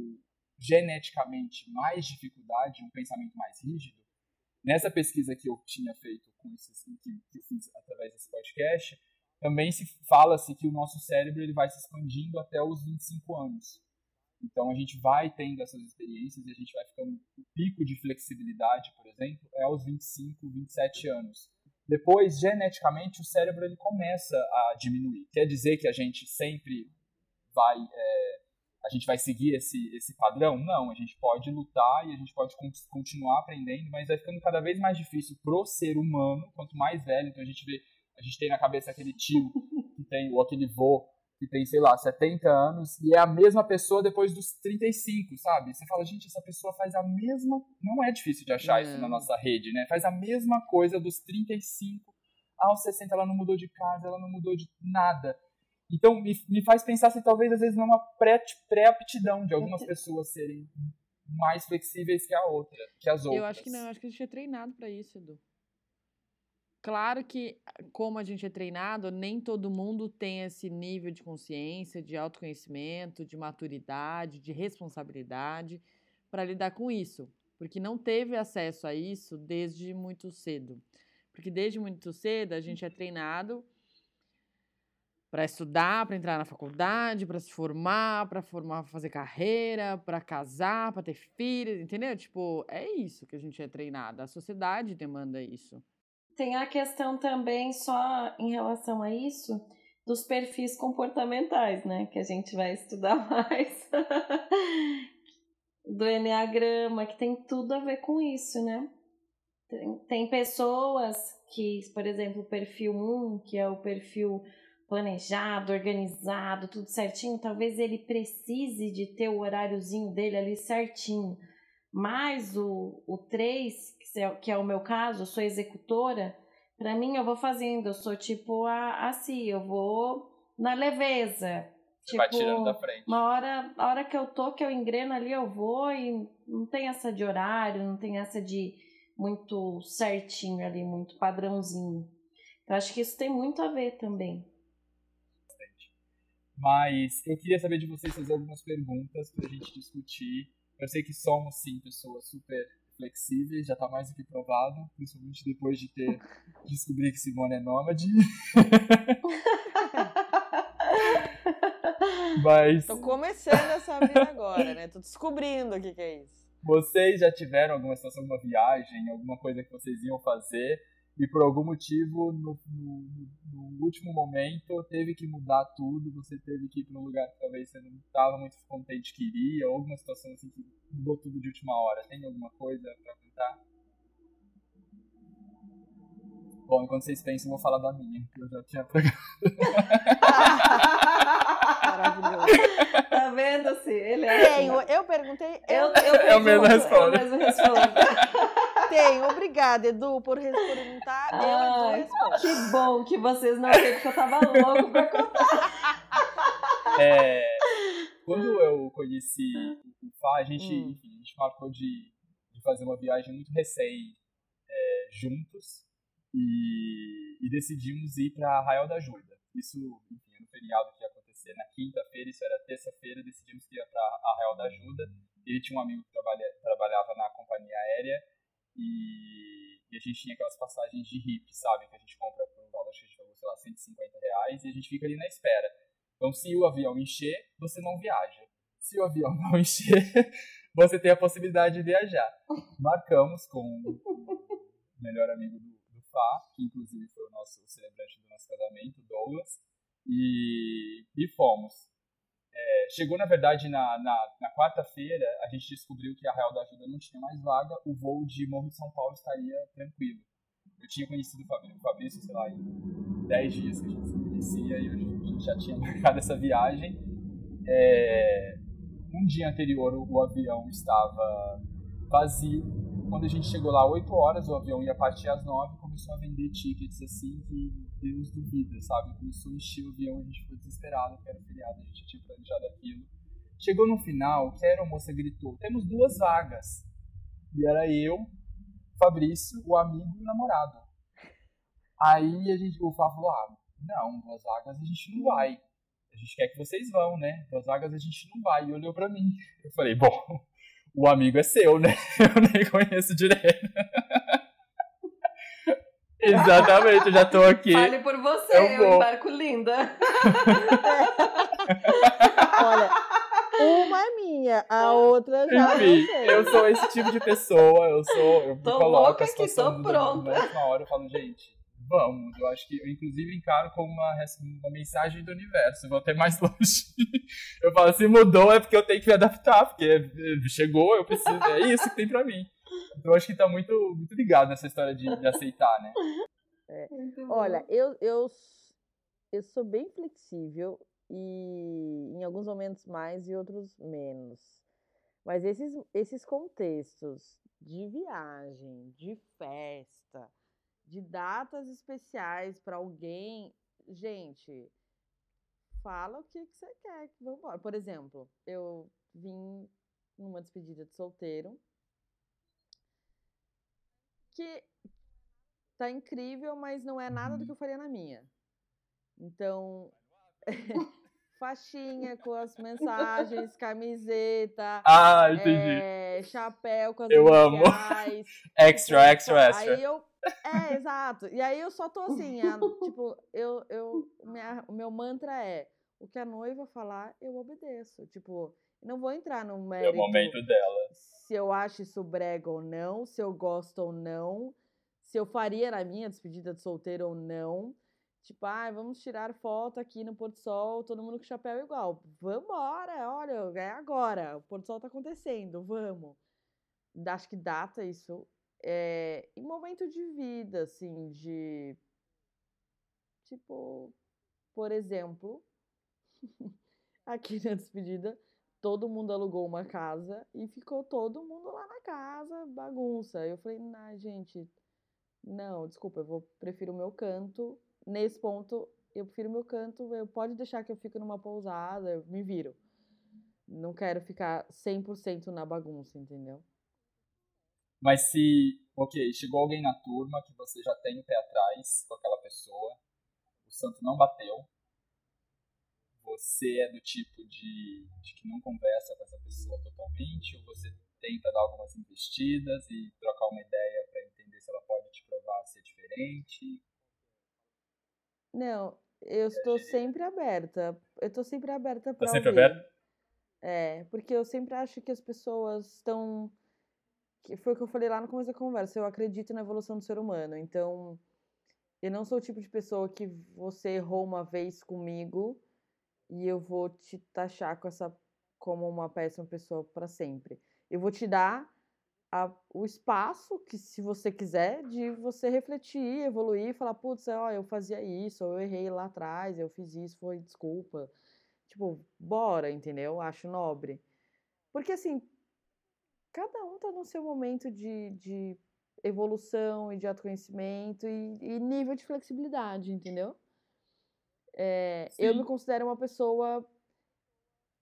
geneticamente mais dificuldade, um pensamento mais rígido. Nessa pesquisa que eu tinha feito com esses, que, que eu fiz através desse podcast, também se fala-se que o nosso cérebro ele vai se expandindo até os 25 anos. Então a gente vai tendo essas experiências e a gente vai ficando. O pico de flexibilidade, por exemplo, é aos 25, 27 anos. Depois, geneticamente, o cérebro ele começa a diminuir. Quer dizer que a gente sempre vai. É, a gente vai seguir esse, esse padrão? Não, a gente pode lutar e a gente pode continuar aprendendo, mas vai ficando cada vez mais difícil pro ser humano, quanto mais velho. Então a gente vê, a gente tem na cabeça aquele tio que tem, ou aquele vô que tem, sei lá, 70 anos e é a mesma pessoa depois dos 35, sabe? Você fala, gente, essa pessoa faz a mesma. Não é difícil de achar é. isso na nossa rede, né? Faz a mesma coisa dos 35 aos 60. Ela não mudou de casa, ela não mudou de nada. Então, me, me faz pensar se talvez às vezes não é uma pré-aptidão de algumas pessoas serem mais flexíveis que a outra, que as outras. Eu acho que não, eu acho que a gente é treinado para isso, Edu. Claro que, como a gente é treinado, nem todo mundo tem esse nível de consciência, de autoconhecimento, de maturidade, de responsabilidade para lidar com isso. porque não teve acesso a isso desde muito cedo. Porque desde muito cedo a gente é treinado para estudar, para entrar na faculdade, para se formar, para formar, fazer carreira, para casar, para ter filhos, entendeu? Tipo, é isso que a gente é treinado. A sociedade demanda isso. Tem a questão também só em relação a isso dos perfis comportamentais, né, que a gente vai estudar mais. do enneagrama, que tem tudo a ver com isso, né? Tem, tem pessoas que, por exemplo, o perfil 1, que é o perfil planejado, organizado, tudo certinho, talvez ele precise de ter o horáriozinho dele ali certinho. Mas o, o 3, que é o meu caso, eu sou executora, para mim eu vou fazendo, eu sou tipo a, assim, eu vou na leveza. Você tipo, vai tirando da frente. Uma hora, a hora que eu tô, que eu engreno ali, eu vou e não tem essa de horário, não tem essa de muito certinho ali, muito padrãozinho. Eu acho que isso tem muito a ver também. Mas eu queria saber de vocês fazer algumas perguntas pra gente discutir. Eu sei que somos, sim, pessoas super flexíveis, já tá mais do que provado, principalmente depois de ter descobrir que Simone é nômade. Mas. Tô começando a saber agora, né? Tô descobrindo o que, que é isso. Vocês já tiveram alguma situação, alguma viagem, alguma coisa que vocês iam fazer e por algum motivo, no, no, no, último momento, teve que mudar tudo, você teve que ir para um lugar que talvez você não estava muito contente que iria, ou alguma situação assim que mudou tudo de última hora. Tem alguma coisa para contar? Bom, enquanto vocês pensam, eu vou falar da minha, que eu já tinha programado. Maravilhoso. Tá vendo assim? Ele é. Tenho, eu perguntei. Eu, eu, eu é o mesmo respondo. Eu mesmo respondo. Tenho, obrigada, Edu, por perguntar. Ai, eu, Edu, Que bom que vocês não viram, porque eu tava louco pra contar. É, quando eu conheci o Fá, a gente, hum. enfim, a gente marcou de, de fazer uma viagem muito recém é, juntos e, e, decidimos ir para Arraial da Ajuda. Isso, enfim, no feriado que ia acontecer na quinta-feira, isso era terça-feira, decidimos que ia para Arraial da Ajuda. Ele tinha um amigo que trabalha, trabalhava na companhia aérea e, e, a gente tinha aquelas passagens de RIP, sabe? Que a gente compra por um valor que a gente pagou, sei lá, 150 reais e a gente fica ali na espera. Então, se o avião encher, você não viaja. Se o avião não encher, você tem a possibilidade de viajar. Marcamos com o melhor amigo do, do Fá, que inclusive foi o nosso o celebrante do nosso casamento, Douglas, e, e fomos. É, chegou, na verdade, na, na, na quarta-feira, a gente descobriu que a Real da Ajuda não tinha mais vaga, o voo de Morro de São Paulo estaria tranquilo. Eu tinha conhecido o Fabrício, sei lá, em 10 dias que a gente se conhecia e a gente já tinha marcado essa viagem. É, um dia anterior, o, o avião estava vazio. Quando a gente chegou lá, 8 horas, o avião ia partir às 9, começou a vender tickets assim que Deus duvida, sabe? Começou a encher o avião, a gente ficou desesperado, porque era feriado, a gente tinha planejado aquilo. Chegou no final, que a aeromoça gritou: temos duas vagas. E era eu, Fabrício, o amigo e o namorado. Aí a gente, o Fá falou: ah, não, duas vagas a gente não vai. A gente quer que vocês vão, né? Duas vagas a gente não vai. E olhou pra mim. Eu falei: bom, o amigo é seu, né? Eu nem conheço direito. Exatamente, eu já tô aqui. Fale por você, eu, eu embarco linda. Olha, uma é minha, a outra já Enfim, eu sou esse tipo de pessoa, eu sou, eu tô louca aqui, tô pronta. Na hora eu falo, gente, vamos. Eu acho que eu inclusive encaro como uma, uma mensagem do universo, vou até mais longe. Eu falo, se mudou é porque eu tenho que me adaptar, porque chegou, eu preciso, é isso que tem pra mim. Então eu acho que tá muito, muito ligado nessa história de, de aceitar, né? É. Olha, eu, eu, eu sou bem flexível e em alguns momentos mais e outros menos. Mas esses, esses contextos de viagem, de festa, de datas especiais para alguém, gente, fala o que, que você quer. Vamos embora. Por exemplo, eu vim numa despedida de solteiro que tá incrível, mas não é nada do uhum. que eu faria na minha. Então, faixinha com as mensagens, camiseta. Ah, entendi. É, chapéu com as Eu amo. Extra, extra, extra. Aí eu. É, exato. E aí eu só tô assim, a- tipo, eu, eu, minha- o meu mantra é: o que a noiva falar, eu obedeço. Tipo, não vou entrar no É o mérito momento dela. Se eu acho isso brega ou não, se eu gosto ou não, se eu faria na minha despedida de solteiro ou não. Tipo, ah, vamos tirar foto aqui no Porto Sol, todo mundo com chapéu igual. Vambora, olha, é agora. O Porto Sol tá acontecendo, vamos. Acho que data isso. É, momento de vida, assim, de. Tipo, por exemplo, aqui na despedida, todo mundo alugou uma casa e ficou todo mundo lá na casa, bagunça. Eu falei, nah, gente, não, desculpa, eu vou prefiro o meu canto. Nesse ponto, eu prefiro o meu canto, eu pode deixar que eu fique numa pousada, eu me viro. Não quero ficar 100% na bagunça, entendeu? Mas se, ok, chegou alguém na turma que você já tem o pé atrás com aquela pessoa, o santo não bateu, você é do tipo de, de que não conversa com essa pessoa totalmente, ou você tenta dar algumas investidas e trocar uma ideia para entender se ela pode te provar ser diferente? Não, eu estou sempre aberta. Eu estou sempre aberta para Tá sempre ouvir. aberta? É, porque eu sempre acho que as pessoas estão. Foi o que eu falei lá no começo da conversa. Eu acredito na evolução do ser humano. Então, eu não sou o tipo de pessoa que você errou uma vez comigo e eu vou te taxar com essa como uma péssima pessoa para sempre. Eu vou te dar a- o espaço que, se você quiser, de você refletir, evoluir, e falar, putz, ó, eu fazia isso, eu errei lá atrás, eu fiz isso, foi desculpa. Tipo, bora, entendeu? Acho nobre. Porque assim, cada um tá no seu momento de, de evolução e de autoconhecimento e, e nível de flexibilidade, entendeu? É, eu me considero uma pessoa.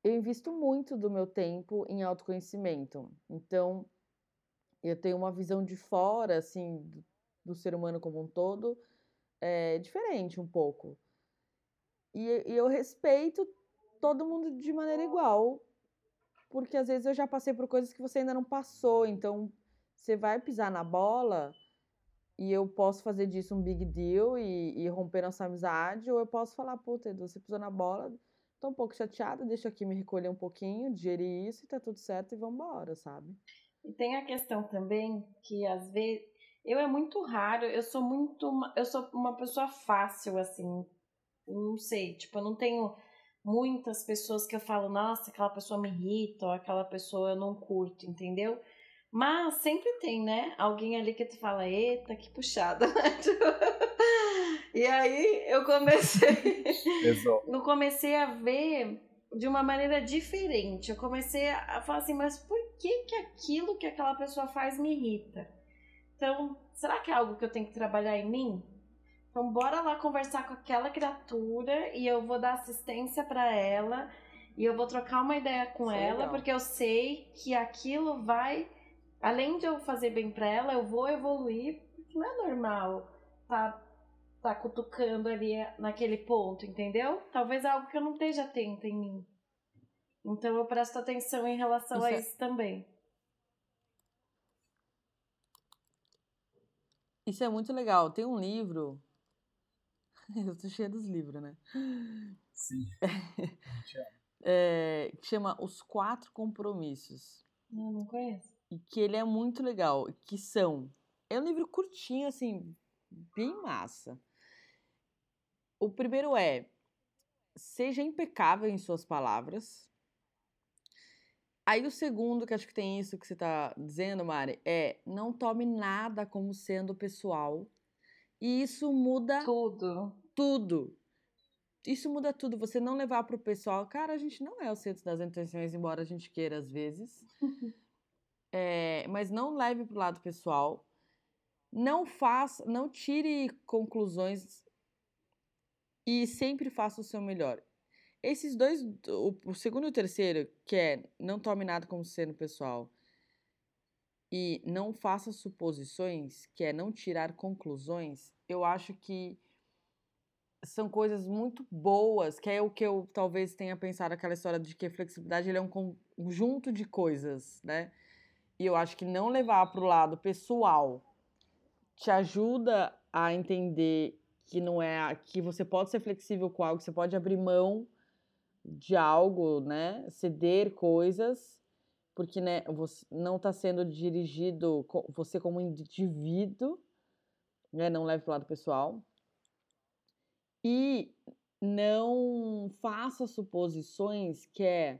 Eu invisto muito do meu tempo em autoconhecimento. Então, eu tenho uma visão de fora, assim, do, do ser humano como um todo, é, diferente um pouco. E, e eu respeito todo mundo de maneira igual, porque às vezes eu já passei por coisas que você ainda não passou, então você vai pisar na bola e eu posso fazer disso um big deal e, e romper nossa amizade, ou eu posso falar, puta, Edu, você pisou na bola, tô um pouco chateada, deixa aqui me recolher um pouquinho, digerir isso e tá tudo certo e vambora, sabe? E tem a questão também que às vezes eu é muito raro, eu sou muito eu sou uma pessoa fácil assim. Não sei, tipo, eu não tenho muitas pessoas que eu falo, nossa, aquela pessoa me irrita, ou aquela pessoa eu não curto, entendeu? Mas sempre tem, né? Alguém ali que tu fala, eita, que puxada. e aí eu comecei eu comecei a ver de uma maneira diferente. Eu comecei a falar assim, mas por que que aquilo que aquela pessoa faz me irrita? Então, será que é algo que eu tenho que trabalhar em mim? Então, bora lá conversar com aquela criatura e eu vou dar assistência para ela e eu vou trocar uma ideia com é ela, legal. porque eu sei que aquilo vai, além de eu fazer bem para ela, eu vou evoluir, porque não é normal tá tá cutucando ali naquele ponto, entendeu? Talvez é algo que eu não esteja atenta em mim. Então eu presto atenção em relação a Isso é- isso também. Isso é muito legal. Tem um livro. Eu tô cheia dos livros, né? Sim. É, que chama Os Quatro Compromissos. Não, não conheço. E que ele é muito legal. Que são. É um livro curtinho, assim, bem massa. O primeiro é. Seja impecável em suas palavras. Aí o segundo, que acho que tem isso que você tá dizendo, Mari, é não tome nada como sendo pessoal. E isso muda Tudo. tudo. Isso muda tudo. Você não levar pro pessoal. Cara, a gente não é o centro das intenções, embora a gente queira às vezes. É, mas não leve pro lado pessoal. Não faça, não tire conclusões e sempre faça o seu melhor. Esses dois, o, o segundo e o terceiro, que é não tome nada como sendo pessoal e não faça suposições, que é não tirar conclusões, eu acho que são coisas muito boas, que é o que eu talvez tenha pensado aquela história de que flexibilidade ele é um conjunto de coisas, né? E eu acho que não levar para o lado pessoal te ajuda a entender que não é que você pode ser flexível com algo, que você pode abrir mão de algo, né? Ceder coisas, porque né, você não está sendo dirigido você como indivíduo, né? Não leve para o lado pessoal. E não faça suposições que é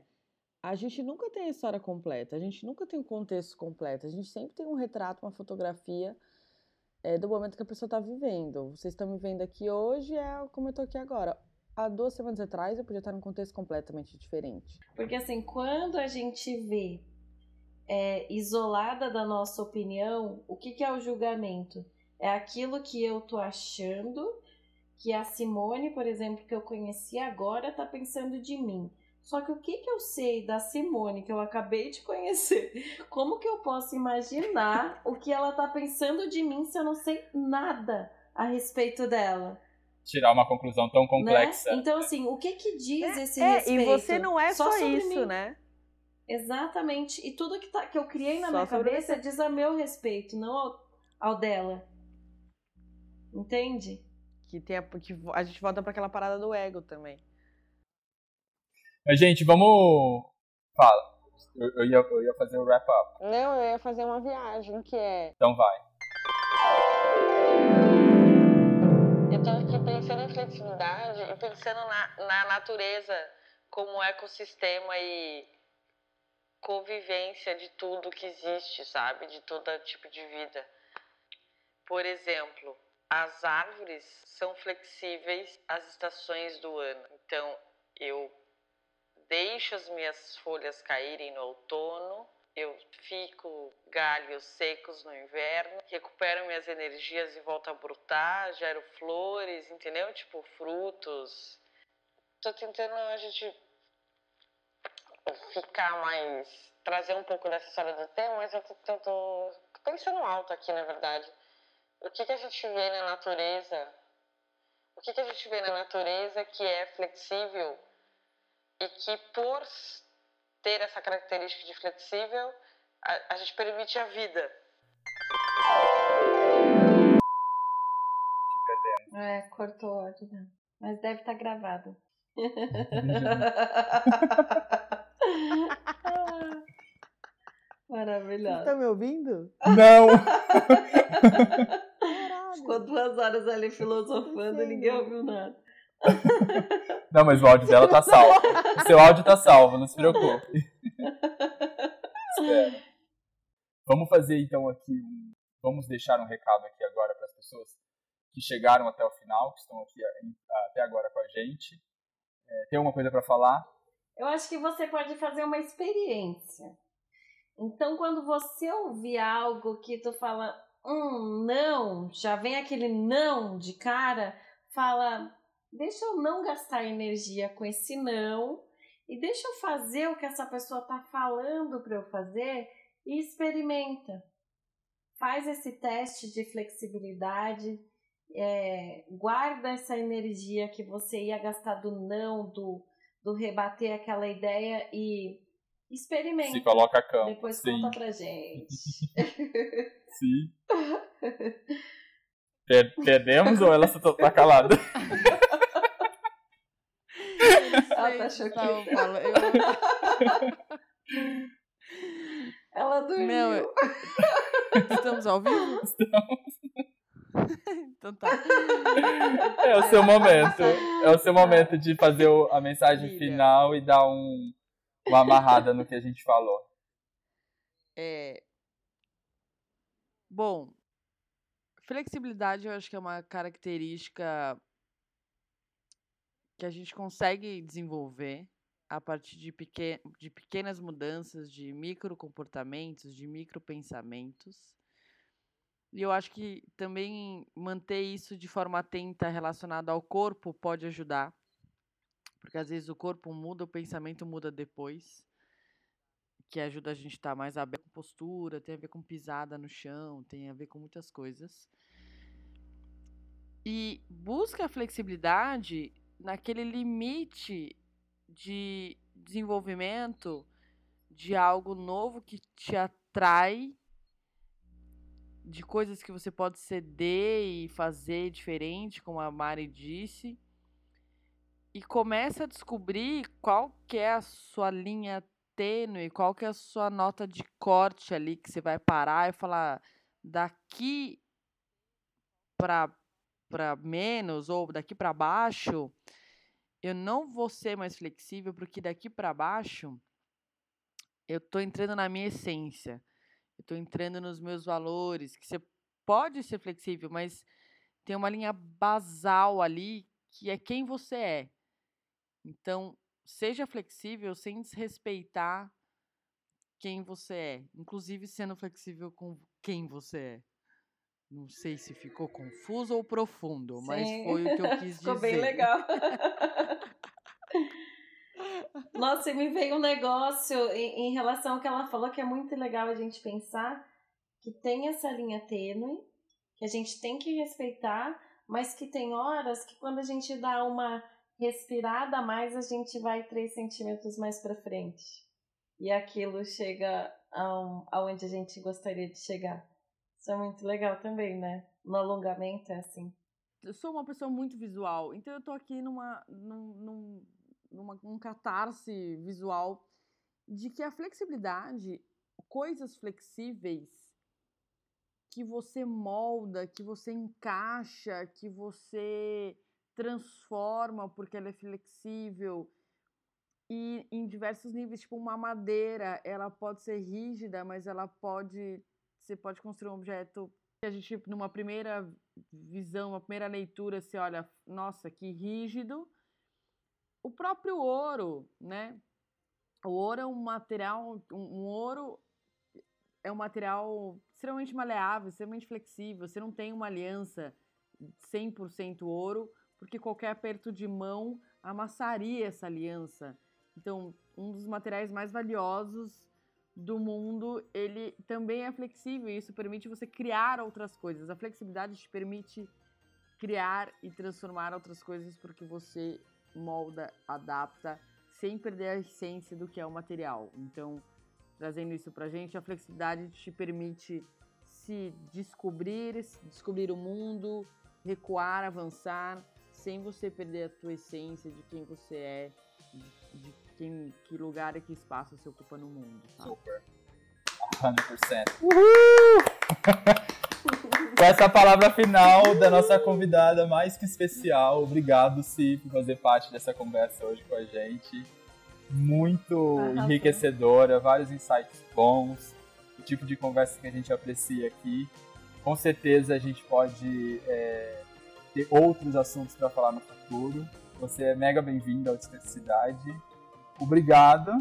a gente nunca tem a história completa, a gente nunca tem o contexto completo, a gente sempre tem um retrato, uma fotografia é, do momento que a pessoa está vivendo. Vocês estão me vendo aqui hoje, é como eu estou aqui agora. Há duas semanas atrás eu podia estar num contexto completamente diferente. Porque assim, quando a gente vê é, isolada da nossa opinião, o que, que é o julgamento? É aquilo que eu tô achando que a Simone, por exemplo, que eu conheci agora, tá pensando de mim. Só que o que, que eu sei da Simone, que eu acabei de conhecer? Como que eu posso imaginar o que ela tá pensando de mim se eu não sei nada a respeito dela? Tirar uma conclusão tão complexa. Né? Então, assim, o que que diz é, esse é, respeito? E você não é só, só isso, mim. né? Exatamente. E tudo que, tá, que eu criei na só minha cabeça diz a meu respeito, não ao, ao dela. Entende? Que, tem a, que a gente volta para aquela parada do ego também. Mas, gente, vamos. Fala. Eu, eu, ia, eu ia fazer o wrap up. Não, eu ia fazer uma viagem que é. Então vai. Eu tô aqui pensando em flexibilidade e pensando na, na natureza como ecossistema e convivência de tudo que existe, sabe? De todo tipo de vida. Por exemplo, as árvores são flexíveis às estações do ano. Então, eu deixo as minhas folhas caírem no outono, eu fico galhos secos no inverno, recupero minhas energias e volto a brotar, gero flores, entendeu? Tipo, frutos. Tô tentando a gente ficar mais. trazer um pouco dessa história do tema, mas eu tô, tô, tô pensando alto aqui, na verdade. O que, que a gente vê na natureza? O que, que a gente vê na natureza que é flexível e que por ter essa característica de flexível, a, a gente permite a vida. É, cortou a né? Mas deve estar tá gravado. Maravilhoso. Você tá me ouvindo? Não! Ficou duas horas ali filosofando e ninguém ouviu nada. Não, mas o áudio dela tá salvo. O seu áudio tá salvo, não se preocupe. Espera. Vamos fazer então aqui um. Vamos deixar um recado aqui agora para as pessoas que chegaram até o final, que estão aqui até agora com a gente. É, tem alguma coisa para falar? Eu acho que você pode fazer uma experiência. Então, quando você ouvir algo que tu fala, hum, não, já vem aquele não de cara, fala, deixa eu não gastar energia com esse não e deixa eu fazer o que essa pessoa está falando para eu fazer e experimenta. Faz esse teste de flexibilidade, é, guarda essa energia que você ia gastar do não, do, do rebater aquela ideia e experimenta. Se coloca a campo. Depois Sim. conta pra gente. Sim. Perdemos ou ela só tá calada? Ela tá choqueada. Eu... Ela dormiu. Não, eu... Estamos ao vivo? Estamos. então tá. É o seu momento. É o seu momento de fazer a mensagem Filha. final e dar um, uma amarrada no que a gente falou. É. Bom, flexibilidade eu acho que é uma característica que a gente consegue desenvolver a partir de, pequen de pequenas mudanças, de micro comportamentos, de micro pensamentos. E eu acho que também manter isso de forma atenta relacionado ao corpo pode ajudar. Porque às vezes o corpo muda, o pensamento muda depois. Que ajuda a gente a estar mais aberto com postura, tem a ver com pisada no chão, tem a ver com muitas coisas. E busca a flexibilidade naquele limite de desenvolvimento de algo novo que te abstrai de coisas que você pode ceder e fazer diferente, como a Mari disse, e começa a descobrir qual que é a sua linha tênue, qual que é a sua nota de corte ali que você vai parar e falar daqui para para menos ou daqui para baixo, eu não vou ser mais flexível porque daqui para baixo eu estou entrando na minha essência, eu estou entrando nos meus valores, que você pode ser flexível, mas tem uma linha basal ali que é quem você é. Então, seja flexível sem desrespeitar quem você é, inclusive sendo flexível com quem você é. Não sei se ficou confuso ou profundo, Sim. mas foi o que eu quis ficou dizer. Ficou bem legal. Nossa, me veio um negócio em, em, relação ao que ela falou que é muito legal a gente pensar que tem essa linha tênue, que a gente tem que respeitar, mas que tem horas que quando a gente dá uma respirada a mais, a gente vai três centímetros mais para frente. E aquilo chega aonde a gente gostaria de chegar. Isso é muito legal também, né? No alongamento é assim. Eu sou uma pessoa muito visual, então eu tô aqui numa, num, num numa, um catarse visual de que a flexibilidade, coisas flexíveis que você molda, que você encaixa, que você transforma porque ela é flexível e em diversos níveis, tipo uma madeira, ela pode ser rígida, mas ela pode você pode construir um objeto a gente numa primeira visão, uma primeira leitura, você olha, nossa, que rígido, o próprio ouro, né? O ouro é um material, um, um ouro é um material extremamente maleável, extremamente flexível. Você não tem uma aliança 100% ouro, porque qualquer aperto de mão amassaria essa aliança. Então, um dos materiais mais valiosos do mundo, ele também é flexível e isso permite você criar outras coisas. A flexibilidade te permite criar e transformar outras coisas porque você molda, adapta, sem perder a essência do que é o material. Então, trazendo isso pra gente, a flexibilidade te permite se descobrir, descobrir o mundo, recuar, avançar, sem você perder a tua essência de quem você é, de, de quem, que lugar e que espaço você ocupa no mundo. Tá? Super. 100%. Uhul! Com essa palavra final da nossa convidada mais que especial. Obrigado, Si, por fazer parte dessa conversa hoje com a gente. Muito enriquecedora, vários insights bons, o tipo de conversa que a gente aprecia aqui. Com certeza a gente pode é, ter outros assuntos para falar no futuro. Você é mega bem-vindo ao Dispersidade. Obrigado.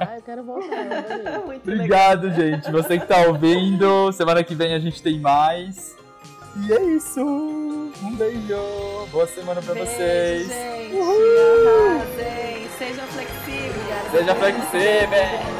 Ah, eu quero voltar. Obrigado, legal. gente. Você que tá ouvindo. Semana que vem a gente tem mais. E é isso. Um beijo. Boa semana pra beijo, vocês. Gente. Uhul. Arrasem. Seja flexível. Seja flexível.